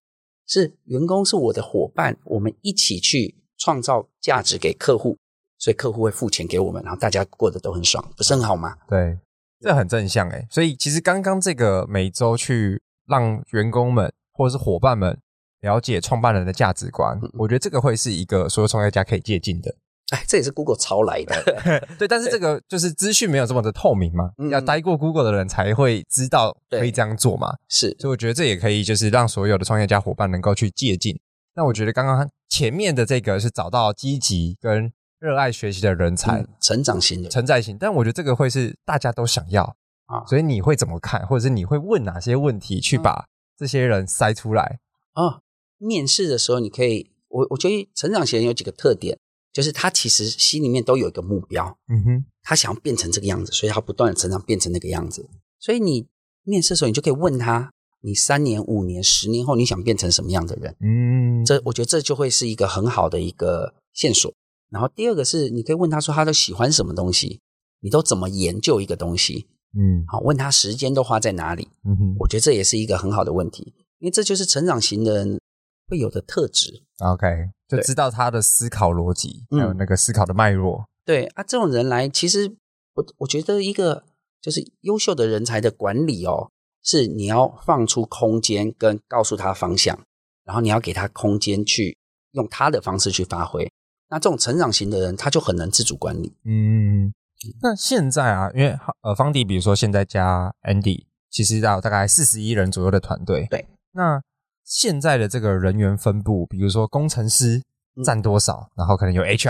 是员工是我的伙伴，我们一起去创造价值给客户。所以客户会付钱给我们，然后大家过得都很爽，不是很好吗？对，这很正向诶。所以其实刚刚这个每周去让员工们或者是伙伴们了解创办人的价值观，嗯、我觉得这个会是一个所有创业家可以借鉴的。<laughs> 哎，这也是 Google 抄来的。<laughs> 对，但是这个就是资讯没有这么的透明嘛，嗯、要待过 Google 的人才会知道可以这样做嘛。是，所以我觉得这也可以就是让所有的创业家伙伴能够去借鉴。那我觉得刚刚前面的这个是找到积极跟。热爱学习的人才，嗯、成长型的，成长型。但我觉得这个会是大家都想要啊，所以你会怎么看，或者是你会问哪些问题去把这些人筛出来啊？面试的时候，你可以，我我觉得成长型人有几个特点，就是他其实心里面都有一个目标，嗯哼，他想要变成这个样子，所以他不断的成长，变成那个样子。所以你面试的时候，你就可以问他，你三年、五年、十年后，你想变成什么样的人？嗯，这我觉得这就会是一个很好的一个线索。然后第二个是，你可以问他说他都喜欢什么东西，你都怎么研究一个东西？嗯，好，问他时间都花在哪里？嗯哼，我觉得这也是一个很好的问题，因为这就是成长型的人会有的特质。OK，就知道他的思考逻辑，还有那个思考的脉络。对啊，这种人来，其实我我觉得一个就是优秀的人才的管理哦，是你要放出空间跟告诉他方向，然后你要给他空间去用他的方式去发挥。那这种成长型的人，他就很能自主管理。嗯，那现在啊，因为呃，方迪，比如说现在加 Andy，其实要大概四十一人左右的团队。对。那现在的这个人员分布，比如说工程师占多少？嗯、然后可能有 HR，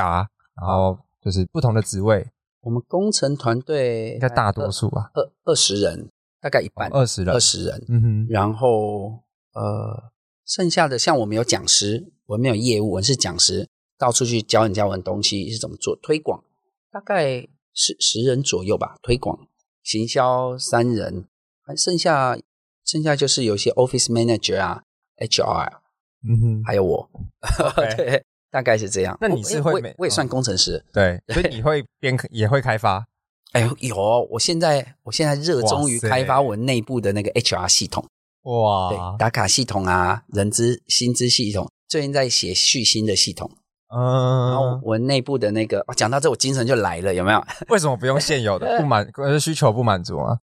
然后就是不同的职位。我们工程团队应该大多数吧，二二十人，大概一半，二十人，二十人。嗯哼。然后呃，剩下的像我们有讲师，我们没有业务，我们是讲师。到处去教人家玩东西是怎么做推广，大概十十人左右吧。推广、行销三人，还剩下剩下就是有些 office manager 啊、HR 嗯哼，还有我. <laughs> 对，大概是这样。那你是会我也，我也算工程师，对，所以你会编 <laughs> 也会开发。哎呦，有！我现在我现在热衷于开发我内部的那个 HR 系统，哇，对，打卡系统啊，人资薪资系统，最近在写续薪的系统，嗯，然后我内部的那个，讲到这我精神就来了，有没有？<laughs> 为什么不用现有的？不满，需求不满足啊？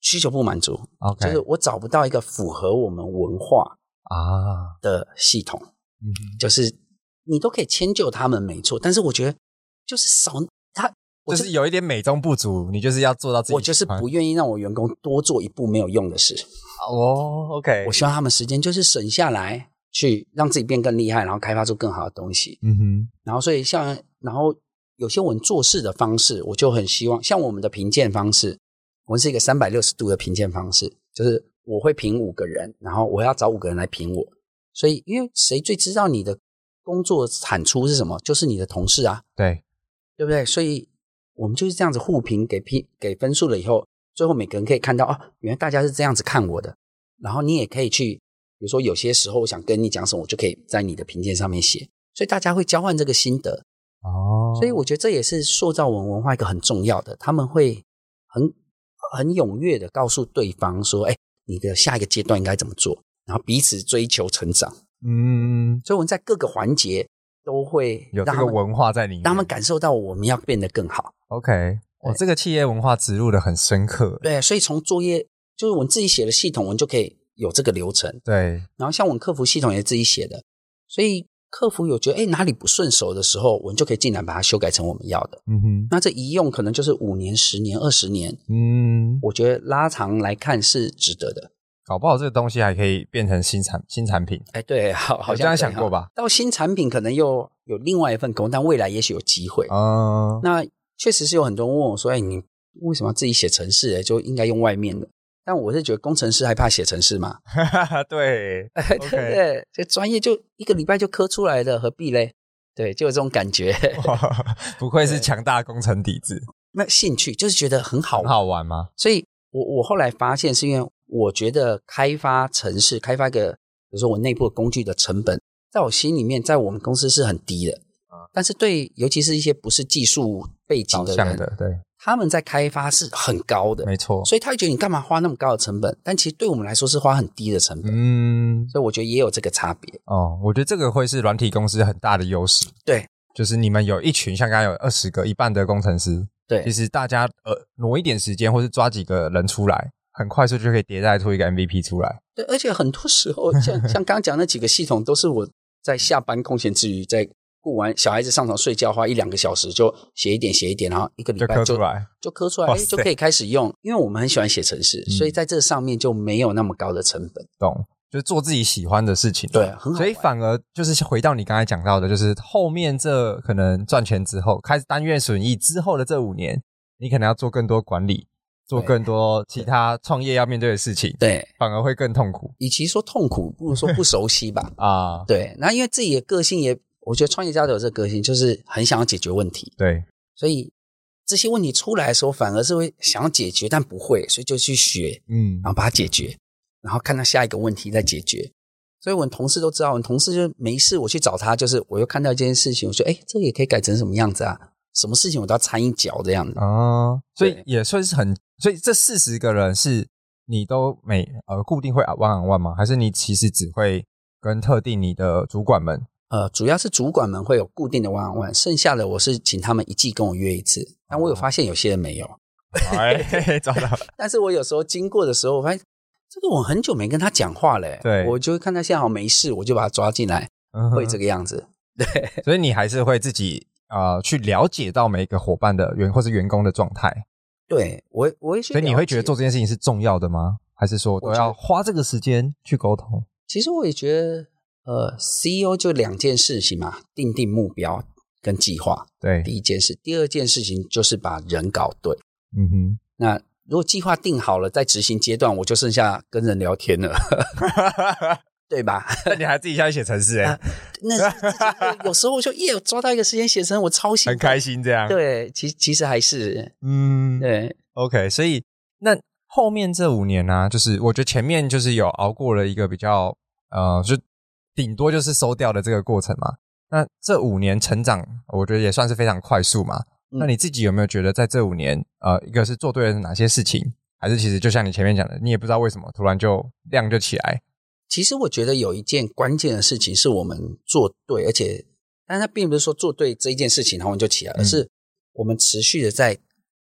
需求不满足，OK，就是我找不到一个符合我们文化啊的系统，嗯，就是你都可以迁就他们没错，但是我觉得就是少他。就是有一点美中不足，你就是要做到自己。我就是不愿意让我员工多做一步没有用的事。哦，OK。我希望他们时间就是省下来，去让自己变更厉害，然后开发出更好的东西。嗯哼。然后，所以像，然后有些我们做事的方式，我就很希望，像我们的评鉴方式，我们是一个三百六十度的评鉴方式，就是我会评五个人，然后我要找五个人来评我。所以，因为谁最知道你的工作产出是什么？就是你的同事啊。对，对不对？所以。我们就是这样子互评给评给分数了以后，最后每个人可以看到哦，原来大家是这样子看我的。然后你也可以去，比如说有些时候我想跟你讲什么，我就可以在你的评鉴上面写。所以大家会交换这个心得哦。所以我觉得这也是塑造我们文化一个很重要的。他们会很很踊跃的告诉对方说：“哎，你的下一个阶段应该怎么做？”然后彼此追求成长。嗯，所以我们在各个环节都会有这个文化在里面，让他们感受到我们要变得更好。OK，我这个企业文化植入的很深刻。对，所以从作业就是我们自己写的系统，我们就可以有这个流程。对，然后像我们客服系统也是自己写的，所以客服有觉得哎哪里不顺手的时候，我们就可以尽量把它修改成我们要的。嗯哼，那这一用可能就是五年、十年、二十年。嗯，我觉得拉长来看是值得的。搞不好这个东西还可以变成新产新产品。哎，对，好，好像想过吧？到新产品可能又有另外一份工，但未来也许有机会。哦、嗯，那。确实是有很多人问我说：“哎，你为什么要自己写程式？哎，就应该用外面的。”但我是觉得工程师还怕写程式嘛？<laughs> 对，<laughs> 对对，这专业就一个礼拜就磕出来的，何必嘞？对，就有这种感觉。<laughs> 不愧是强大工程底子。那兴趣就是觉得很好玩，很好玩吗？所以我我后来发现，是因为我觉得开发程式，开发一个，比如说我内部的工具的成本，在我心里面，在我们公司是很低的。但是对，尤其是一些不是技术背景的人，的对，他们在开发是很高的，没错。所以他会觉得你干嘛花那么高的成本？但其实对我们来说是花很低的成本。嗯，所以我觉得也有这个差别。哦，我觉得这个会是软体公司很大的优势。对，就是你们有一群像刚刚有二十个一半的工程师，对，其实大家呃挪一点时间，或是抓几个人出来，很快速就可以迭代出一个 MVP 出来。对，而且很多时候像 <laughs> 像刚刚讲那几个系统，都是我在下班空闲之余在。顾完小孩子上床睡觉，花一两个小时就写一点写一点，然后一个礼拜就就刻出来，就刻出来，就可以开始用。因为我们很喜欢写程式，嗯、所以在这上面就没有那么高的成本。懂，就是做自己喜欢的事情。对，很好。所以反而就是回到你刚才讲到的，就是后面这可能赚钱之后，开始单月损益之后的这五年，你可能要做更多管理，做更多其他创业要面对的事情。对，反而会更痛苦。与其说痛苦，不如说不熟悉吧。啊，对。那因为自己的个性也。我觉得创业家都有这个个性，就是很想要解决问题。对，所以这些问题出来的时候，反而是会想要解决，但不会，所以就去学，嗯，然后把它解决，然后看到下一个问题再解决。所以我们同事都知道，我们同事就没事，我去找他，就是我又看到一件事情，我说，哎，这个也可以改成什么样子啊？什么事情我都要掺一脚这样子。哦，所以也算是很，所以这四十个人是你都每呃固定会 one on one 吗？还是你其实只会跟特定你的主管们？呃，主要是主管们会有固定的 one on one，剩下的我是请他们一季跟我约一次。但我有发现有些人没有，哎，找到。<laughs> 但是我有时候经过的时候，我发现这个我很久没跟他讲话了，对，我就会看他现在好没事，我就把他抓进来，会这个样子。对，所以你还是会自己啊、呃、去了解到每一个伙伴的员或是员工的状态。对我，我也所以你会觉得做这件事情是重要的吗？还是说我要花这个时间去沟通？其实我也觉得。呃，CEO 就两件事情嘛，定定目标跟计划。对，第一件事，第二件事情就是把人搞对。嗯哼，那如果计划定好了，在执行阶段，我就剩下跟人聊天了，<laughs> 对吧？那你还自己下去写程式哎、呃？那有时候我就耶，抓到一个时间写程，我超兴，很开心这样。对，其其实还是嗯，对，OK。所以那后面这五年呢、啊，就是我觉得前面就是有熬过了一个比较呃，就。顶多就是收掉的这个过程嘛。那这五年成长，我觉得也算是非常快速嘛。嗯、那你自己有没有觉得在这五年，呃，一个是做对了哪些事情，还是其实就像你前面讲的，你也不知道为什么突然就量就起来？其实我觉得有一件关键的事情是我们做对，而且，但它并不是说做对这一件事情然后我们就起来，而是我们持续的在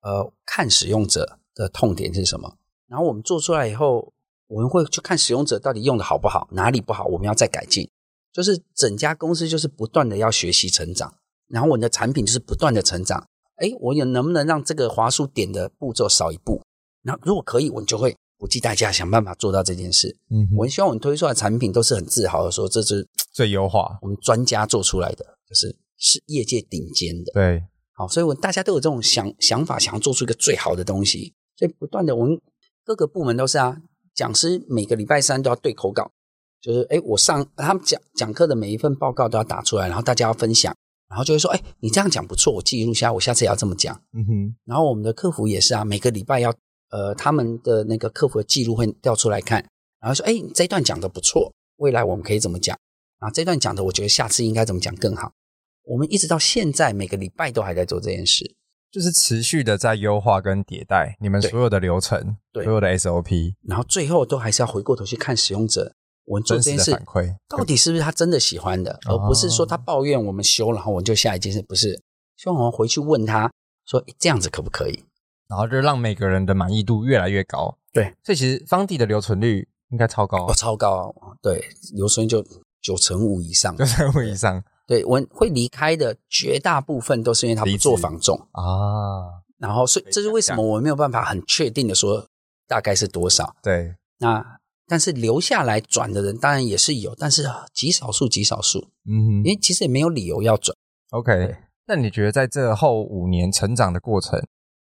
呃看使用者的痛点是什么，然后我们做出来以后，我们会去看使用者到底用的好不好，哪里不好，我们要再改进。就是整家公司就是不断的要学习成长，然后我们的产品就是不断的成长。哎，我有能不能让这个华数点的步骤少一步？那如果可以，我们就会不计代价想办法做到这件事。嗯，我们希望我们推出来的产品都是很自豪的说，这是最优化，我们专家做出来的，就是是业界顶尖的。对，好，所以我大家都有这种想想法，想要做出一个最好的东西，所以不断的，我们各个部门都是啊，讲师每个礼拜三都要对口稿。就是哎，我上他们讲讲课的每一份报告都要打出来，然后大家要分享，然后就会说，哎，你这样讲不错，我记录下，我下次也要这么讲。嗯哼。然后我们的客服也是啊，每个礼拜要呃他们的那个客服的记录会调出来看，然后说，哎，你这段讲的不错，未来我们可以怎么讲？啊，这段讲的我觉得下次应该怎么讲更好？我们一直到现在每个礼拜都还在做这件事，就是持续的在优化跟迭代你们所有的流程，对，所有的 SOP，然后最后都还是要回过头去看使用者。我们做这件事，到底是不是他真的喜欢的，而不是说他抱怨我们修，然后我们就下一件事，不是。希望我们回去问他说，这样子可不可以？然后就让每个人的满意度越来越高。对，所以其实方地的留存率应该超高，哦，超高。对，留存就九成五以上，九成五以上。对，我会离开的绝大部分都是因为他不做房仲啊。然后，所以这是为什么我没有办法很确定的说大概是多少？对，那。但是留下来转的人当然也是有，但是极少数，极少数。嗯哼，因为其实也没有理由要转。OK，那你觉得在这后五年成长的过程，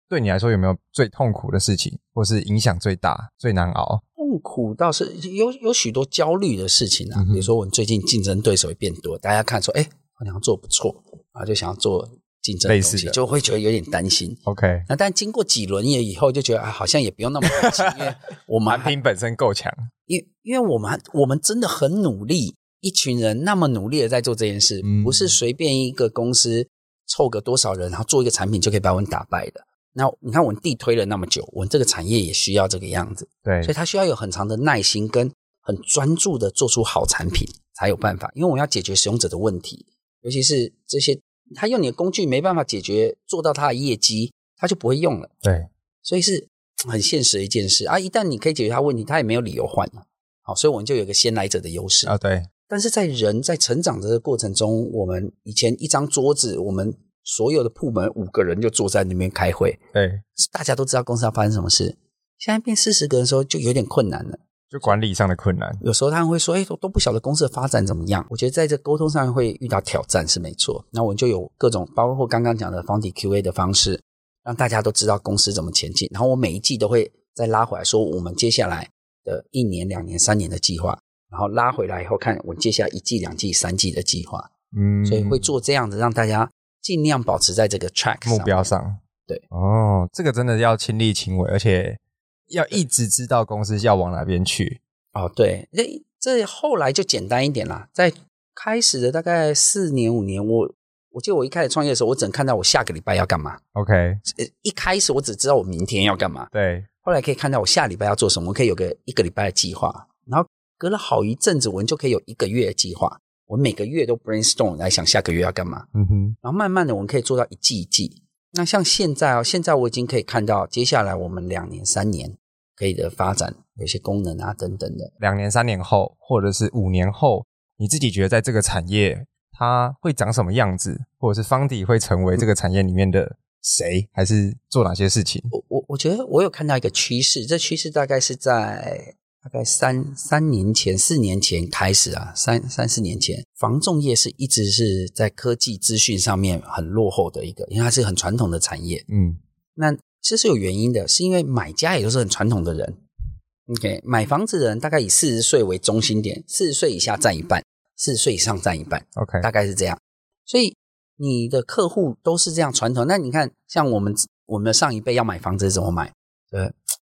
对你来说有没有最痛苦的事情，或是影响最大、最难熬？痛苦倒是有有许多焦虑的事情啊，嗯、比如说我们最近竞争对手也变多，大家看说，哎，好像做不错啊，就想要做。竞争类似的就会觉得有点担心。OK，那但经过几轮也以后，就觉得啊，好像也不用那么担心，<laughs> 因为我们产品本身够强。因因为我们我们真的很努力，一群人那么努力的在做这件事，嗯、不是随便一个公司凑个多少人，然后做一个产品就可以把我们打败的。那你看，我们地推了那么久，我们这个产业也需要这个样子。对，所以他需要有很长的耐心，跟很专注的做出好产品才有办法。因为我们要解决使用者的问题，尤其是这些。他用你的工具没办法解决，做到他的业绩，他就不会用了。对，所以是很现实的一件事啊！一旦你可以解决他问题，他也没有理由换了。好，所以我们就有个先来者的优势啊。对，但是在人在成长的这个过程中，我们以前一张桌子，我们所有的部门五个人就坐在那边开会，对，大家都知道公司要发生什么事。现在变四十个人的时候，就有点困难了。就管理上的困难，有时候他们会说：“哎，都都不晓得公司的发展怎么样。”我觉得在这沟通上会遇到挑战是没错。那我们就有各种，包括刚刚讲的方底 QA 的方式，让大家都知道公司怎么前进。然后我每一季都会再拉回来说，我们接下来的一年、两年、三年的计划，然后拉回来以后看我接下来一季、两季、三季的计划。嗯，所以会做这样子，让大家尽量保持在这个 track 目标上。对，哦，这个真的要亲力亲为，而且。要一直知道公司要往哪边去哦，对，这这后来就简单一点啦。在开始的大概四年五年，我我记得我一开始创业的时候，我只能看到我下个礼拜要干嘛。OK，一开始我只知道我明天要干嘛。对，后来可以看到我下礼拜要做什么，我可以有个一个礼拜的计划。然后隔了好一阵子，我们就可以有一个月的计划。我每个月都 brainstorm 来想下个月要干嘛。嗯哼，然后慢慢的我们可以做到一季一季。那像现在哦，现在我已经可以看到接下来我们两年三年。可以的发展，有些功能啊等等的。两年、三年后，或者是五年后，你自己觉得在这个产业它会长什么样子，或者是方迪会成为这个产业里面的谁，还是做哪些事情？我我我觉得我有看到一个趋势，这趋势大概是在大概三三年前、四年前开始啊，三三四年前，房仲业是一直是在科技资讯上面很落后的一个，因为它是很传统的产业。嗯，那。这是有原因的，是因为买家也都是很传统的人。OK，买房子的人大概以四十岁为中心点，四十岁以下占一半，四十岁以上占一半。OK，大概是这样。所以你的客户都是这样传统。那你看，像我们我们的上一辈要买房子是怎么买？呃，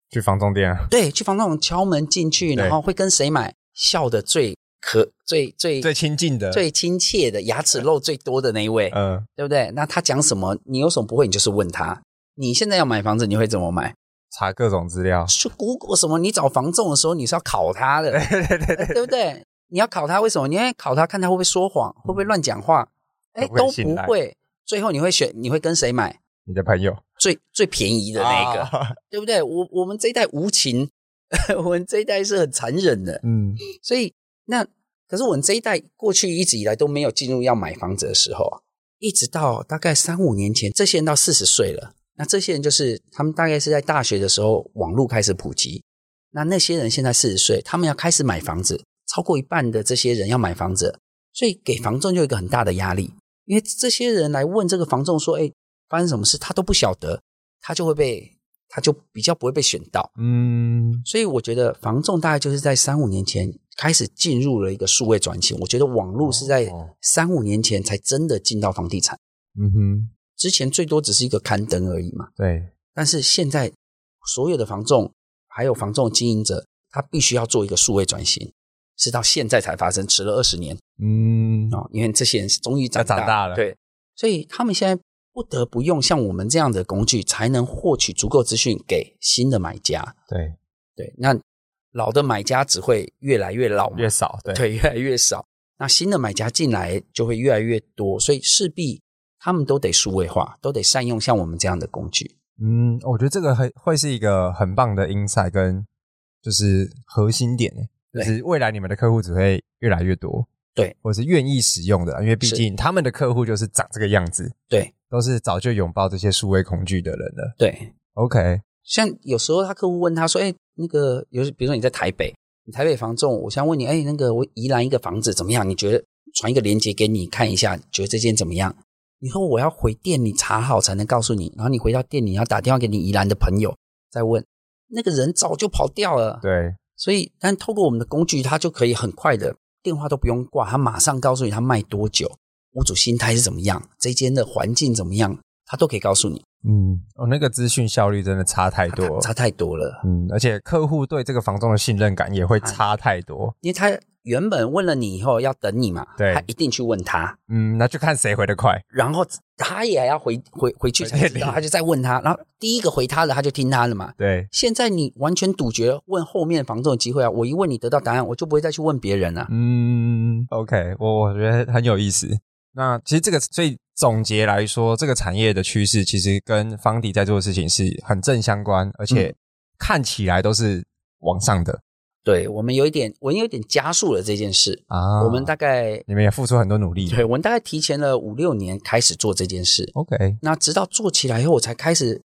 去房仲店啊。对，去房仲敲门进去，然后会跟谁买？笑得最可最最最亲近的、最亲切的、牙齿露最多的那一位，嗯，对不对？那他讲什么，你有什么不会，你就是问他。你现在要买房子，你会怎么买？查各种资料，去 Google 什么？你找房仲的时候，你是要考他的，<laughs> 对对对对，对不对？你要考他，为什么？你要考他，看他会不会说谎，会不会乱讲话？哎，都不会。最后你会选，你会跟谁买？你的朋友，最最便宜的那个，啊、对不对？我我们这一代无情，<laughs> 我们这一代是很残忍的，嗯。所以那可是我们这一代过去一直以来都没有进入要买房子的时候啊，一直到大概三五年前，这些人到四十岁了。那这些人就是他们大概是在大学的时候网络开始普及。那那些人现在四十岁，他们要开始买房子，超过一半的这些人要买房子，所以给房仲就有一个很大的压力，因为这些人来问这个房仲说：“哎。”发生什么事他都不晓得，他就会被，他就比较不会被选到。嗯，所以我觉得房仲大概就是在三五年前开始进入了一个数位转型。我觉得网络是在三五年前才真的进到房地产。嗯哼，之前最多只是一个刊登而已嘛。对，但是现在所有的房仲还有房仲经营者，他必须要做一个数位转型，是到现在才发生，迟了二十年。嗯，哦，因为这些人终于长大，长大了，对，所以他们现在。不得不用像我们这样的工具，才能获取足够资讯给新的买家。对对，那老的买家只会越来越老，越少。对 <laughs> 对，越来越少。那新的买家进来就会越来越多，所以势必他们都得数位化，都得善用像我们这样的工具。嗯，我觉得这个很会是一个很棒的 insight 跟就是核心点，就是未来你们的客户只会越来越多。对，或是愿意使用的，因为毕竟他们的客户就是长这个样子。对。都是早就拥抱这些数位恐惧的人了。对，OK。像有时候他客户问他说：“哎，那个有，比如说你在台北，你台北房仲，我想问你，哎，那个我宜兰一个房子怎么样？你觉得传一个链接给你看一下，觉得这间怎么样？以后我要回店里查好才能告诉你。然后你回到店里要打电话给你宜兰的朋友再问，那个人早就跑掉了。对，所以但透过我们的工具，他就可以很快的电话都不用挂，他马上告诉你他卖多久。”屋主心态是怎么样？这间的环境怎么样？他都可以告诉你。嗯，哦，那个资讯效率真的差太多，差，差太多了。嗯，而且客户对这个房仲的信任感也会差太多，因为他原本问了你以后要等你嘛，对，他一定去问他。嗯，那就看谁回得快。然后他也还要回回回去才知道，他就再问他。然后第一个回他的，他就听他的嘛。对，现在你完全杜绝问后面房仲的机会啊！我一问你得到答案，我就不会再去问别人了。嗯，OK，我我觉得很有意思。那其实这个，所以总结来说，这个产业的趋势其实跟方迪在做的事情是很正相关，而且看起来都是往上的。对，我们有一点，我们有点加速了这件事啊。我们大概你们也付出很多努力。对，我们大概提前了五六年开始做这件事。OK，那直到做起来以后，我才开始，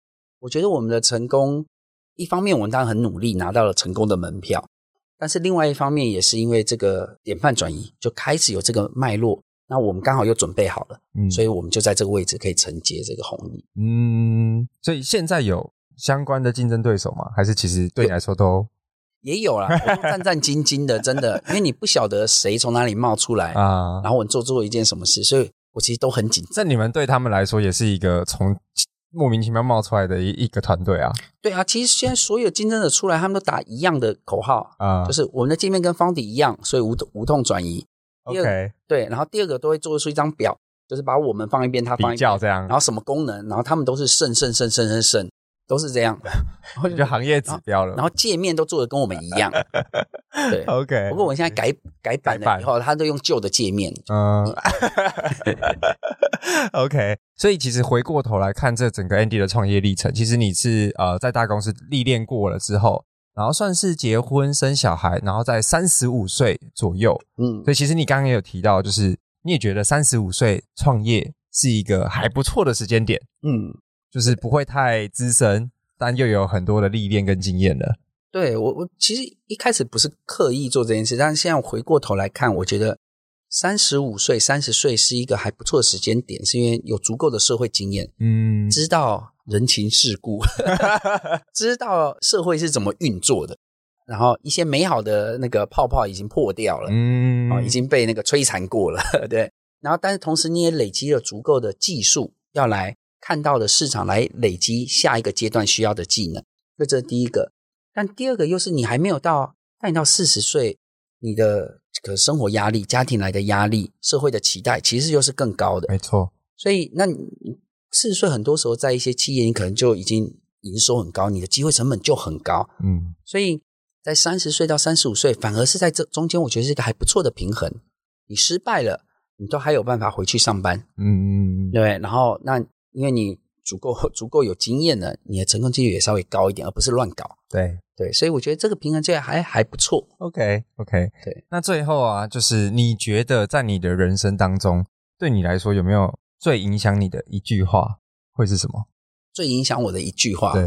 我觉得我们的成功，一方面我们当然很努力拿到了成功的门票，但是另外一方面也是因为这个典范转移，就开始有这个脉络。那我们刚好又准备好了，嗯，所以我们就在这个位置可以承接这个红利，嗯，所以现在有相关的竞争对手吗？还是其实对你来说都也有啦，战战兢兢的，真的，因为你不晓得谁从哪里冒出来啊，然后我们做做一件什么事，所以我其实都很紧张。这你们对他们来说也是一个从莫名其妙冒出来的一一个团队啊？对啊，其实现在所有竞争者出来，他们都打一样的口号啊，就是我们的界面跟方迪一样，所以无无痛转移。OK，对，然后第二个都会做出一张表，就是把我们放一边，他放一边，这样，然后什么功能，然后他们都是胜胜胜胜胜胜，都是这样，就，就行业指标了。然后界面都做的跟我们一样，对，OK。不过我现在改改版了以后，他都用旧的界面，嗯，OK。所以其实回过头来看这整个 Andy 的创业历程，其实你是呃在大公司历练过了之后。然后算是结婚生小孩，然后在三十五岁左右，嗯，所以其实你刚刚也有提到，就是你也觉得三十五岁创业是一个还不错的时间点，嗯，就是不会太资深，但又有很多的历练跟经验了。对，我，我其实一开始不是刻意做这件事，但是现在回过头来看，我觉得三十五岁、三十岁是一个还不错的时间点，是因为有足够的社会经验，嗯，知道。人情世故，<laughs> 知道社会是怎么运作的，然后一些美好的那个泡泡已经破掉了，嗯，已经被那个摧残过了，<laughs> 对。然后，但是同时你也累积了足够的技术，要来看到的市场，来累积下一个阶段需要的技能。这这是第一个。但第二个又是你还没有到，但你到四十岁，你的可生活压力、家庭来的压力、社会的期待，其实又是更高的。没错。所以，那你四十岁很多时候在一些企业，你可能就已经营收很高，你的机会成本就很高。嗯。所以在三十岁到三十五岁，反而是在这中间，我觉得是一个还不错的平衡。你失败了，你都还有办法回去上班。嗯嗯嗯。对。然后，那因为你足够 <laughs> 足够有经验了，你的成功几率也稍微高一点，而不是乱搞。对。对，所以我觉得这个平衡这还还不错。OK OK，对。那最后啊，就是你觉得在你的人生当中，对你来说有没有最影响你的一句话会是什么？最影响我的一句话，对，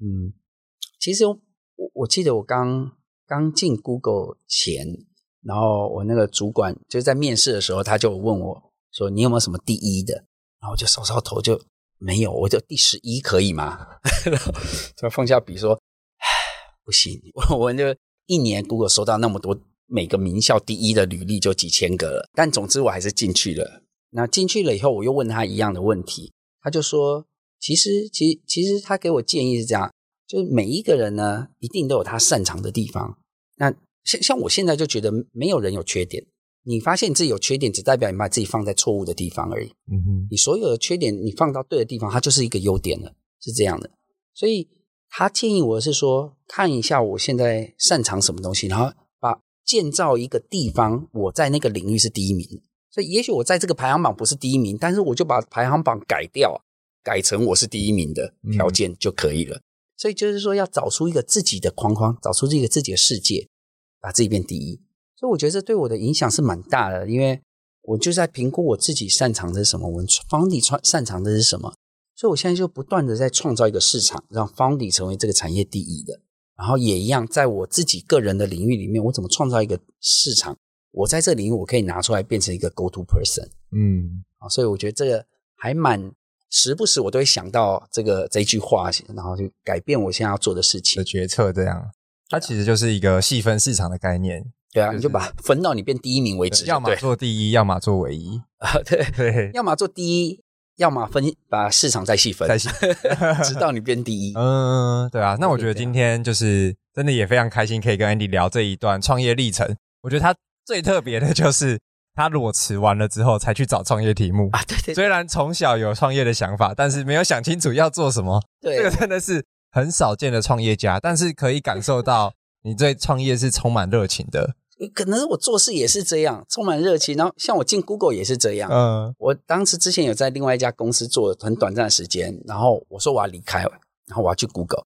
嗯，其实我我记得我刚刚进 Google 前，然后我那个主管就在面试的时候，他就问我说：“你有没有什么第一的？”然后我就搔搔头，就没有，我就第十一可以吗？<laughs> 然后就放下笔说。唉不行，<laughs> 我我就一年 Google 收到那么多每个名校第一的履历就几千个了，但总之我还是进去了。那进去了以后，我又问他一样的问题，他就说，其实其实其实他给我建议是这样，就是每一个人呢，一定都有他擅长的地方。那像像我现在就觉得没有人有缺点，你发现你自己有缺点，只代表你把自己放在错误的地方而已。嗯哼，你所有的缺点你放到对的地方，它就是一个优点了，是这样的。所以。他建议我是说，看一下我现在擅长什么东西，然后把建造一个地方，我在那个领域是第一名。所以，也许我在这个排行榜不是第一名，但是我就把排行榜改掉，改成我是第一名的条件就可以了。嗯。所以，就是说要找出一个自己的框框，找出这个自己的世界，把自己变第一。所以，我觉得这对我的影响是蛮大的，因为我就在评估我自己擅长的是什么，我们 Foundry 擅长的是什么。所以，我现在就不断的在创造一个市场，让 Foundry 成为这个产业第一的。然后也一样，在我自己个人的领域里面，我怎么创造一个市场？我在这个领域，我可以拿出来变成一个 Go To Person。嗯，啊，所以我觉得这个还蛮时不时我都会想到这个这句话，然后就改变我现在要做的事情的决策。这样，它其实就是一个细分市场的概念。对啊，就是、你就把分到你变第一名为止，要么 <laughs> 做第一，要么做唯一啊。对对，要么做第一。要么分把市场再细分，再细，<laughs> 直到你变第一。嗯，对啊。那我觉得今天就是真的也非常开心，可以跟 Andy 聊这一段创业历程。我觉得他最特别的就是他裸辞完了之后才去找创业题目啊。对对。虽然从小有创业的想法，但是没有想清楚要做什么。对，这个真的是很少见的创业家，但是可以感受到你对创业是充满热情的。可能是我做事也是这样，充满热情。然后像我进 Google 也是这样。嗯，我当时之前有在另外一家公司做很短暂的时间，然后我说我要离开，然后我要去 Google。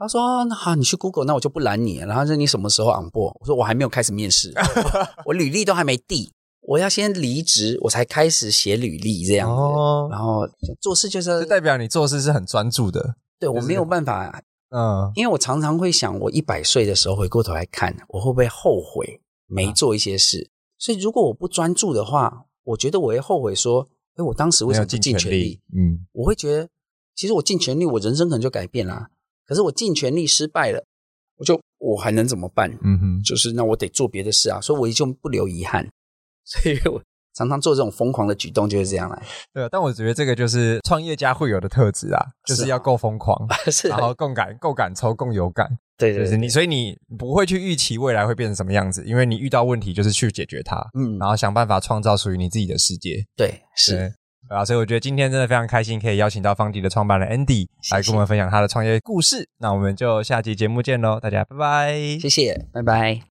他说：“那好，你去 Google，那我就不拦你。”然后说：“你什么时候 on board？” 我说：“我还没有开始面试，<laughs> 我履历都还没递，我要先离职，我才开始写履历这样子。哦，然后做事就是，就代表你做事是很专注的。对，我没有办法，嗯，因为我常常会想，我一百岁的时候回过头来看，我会不会后悔？没做一些事，啊，所以如果我不专注的话，我觉得我会后悔说，诶，我当时为什么不尽全力？嗯，我会觉得，其实我尽全力，我人生可能就改变了。可是我尽全力失败了，我就我还能怎么办？嗯哼，就是那我得做别的事啊，所以我就不留遗憾。<laughs> 所以我。常常做这种疯狂的举动就是这样来。对，但我觉得这个就是创业家会有的特质啊，就是要够疯狂，<laughs> 是，然后够敢、够敢抽、够有感。对，对对，就是你，所以你不会去预期未来会变成什么样子，因为你遇到问题就是去解决它，嗯，然后想办法创造属于你自己的世界。对，是对啊，所以我觉得今天真的非常开心，可以邀请到 Foundry 的创办人 Andy 来跟我们分享他的创业故事。那我们就下期节目见喽，大家拜拜，谢谢，拜拜。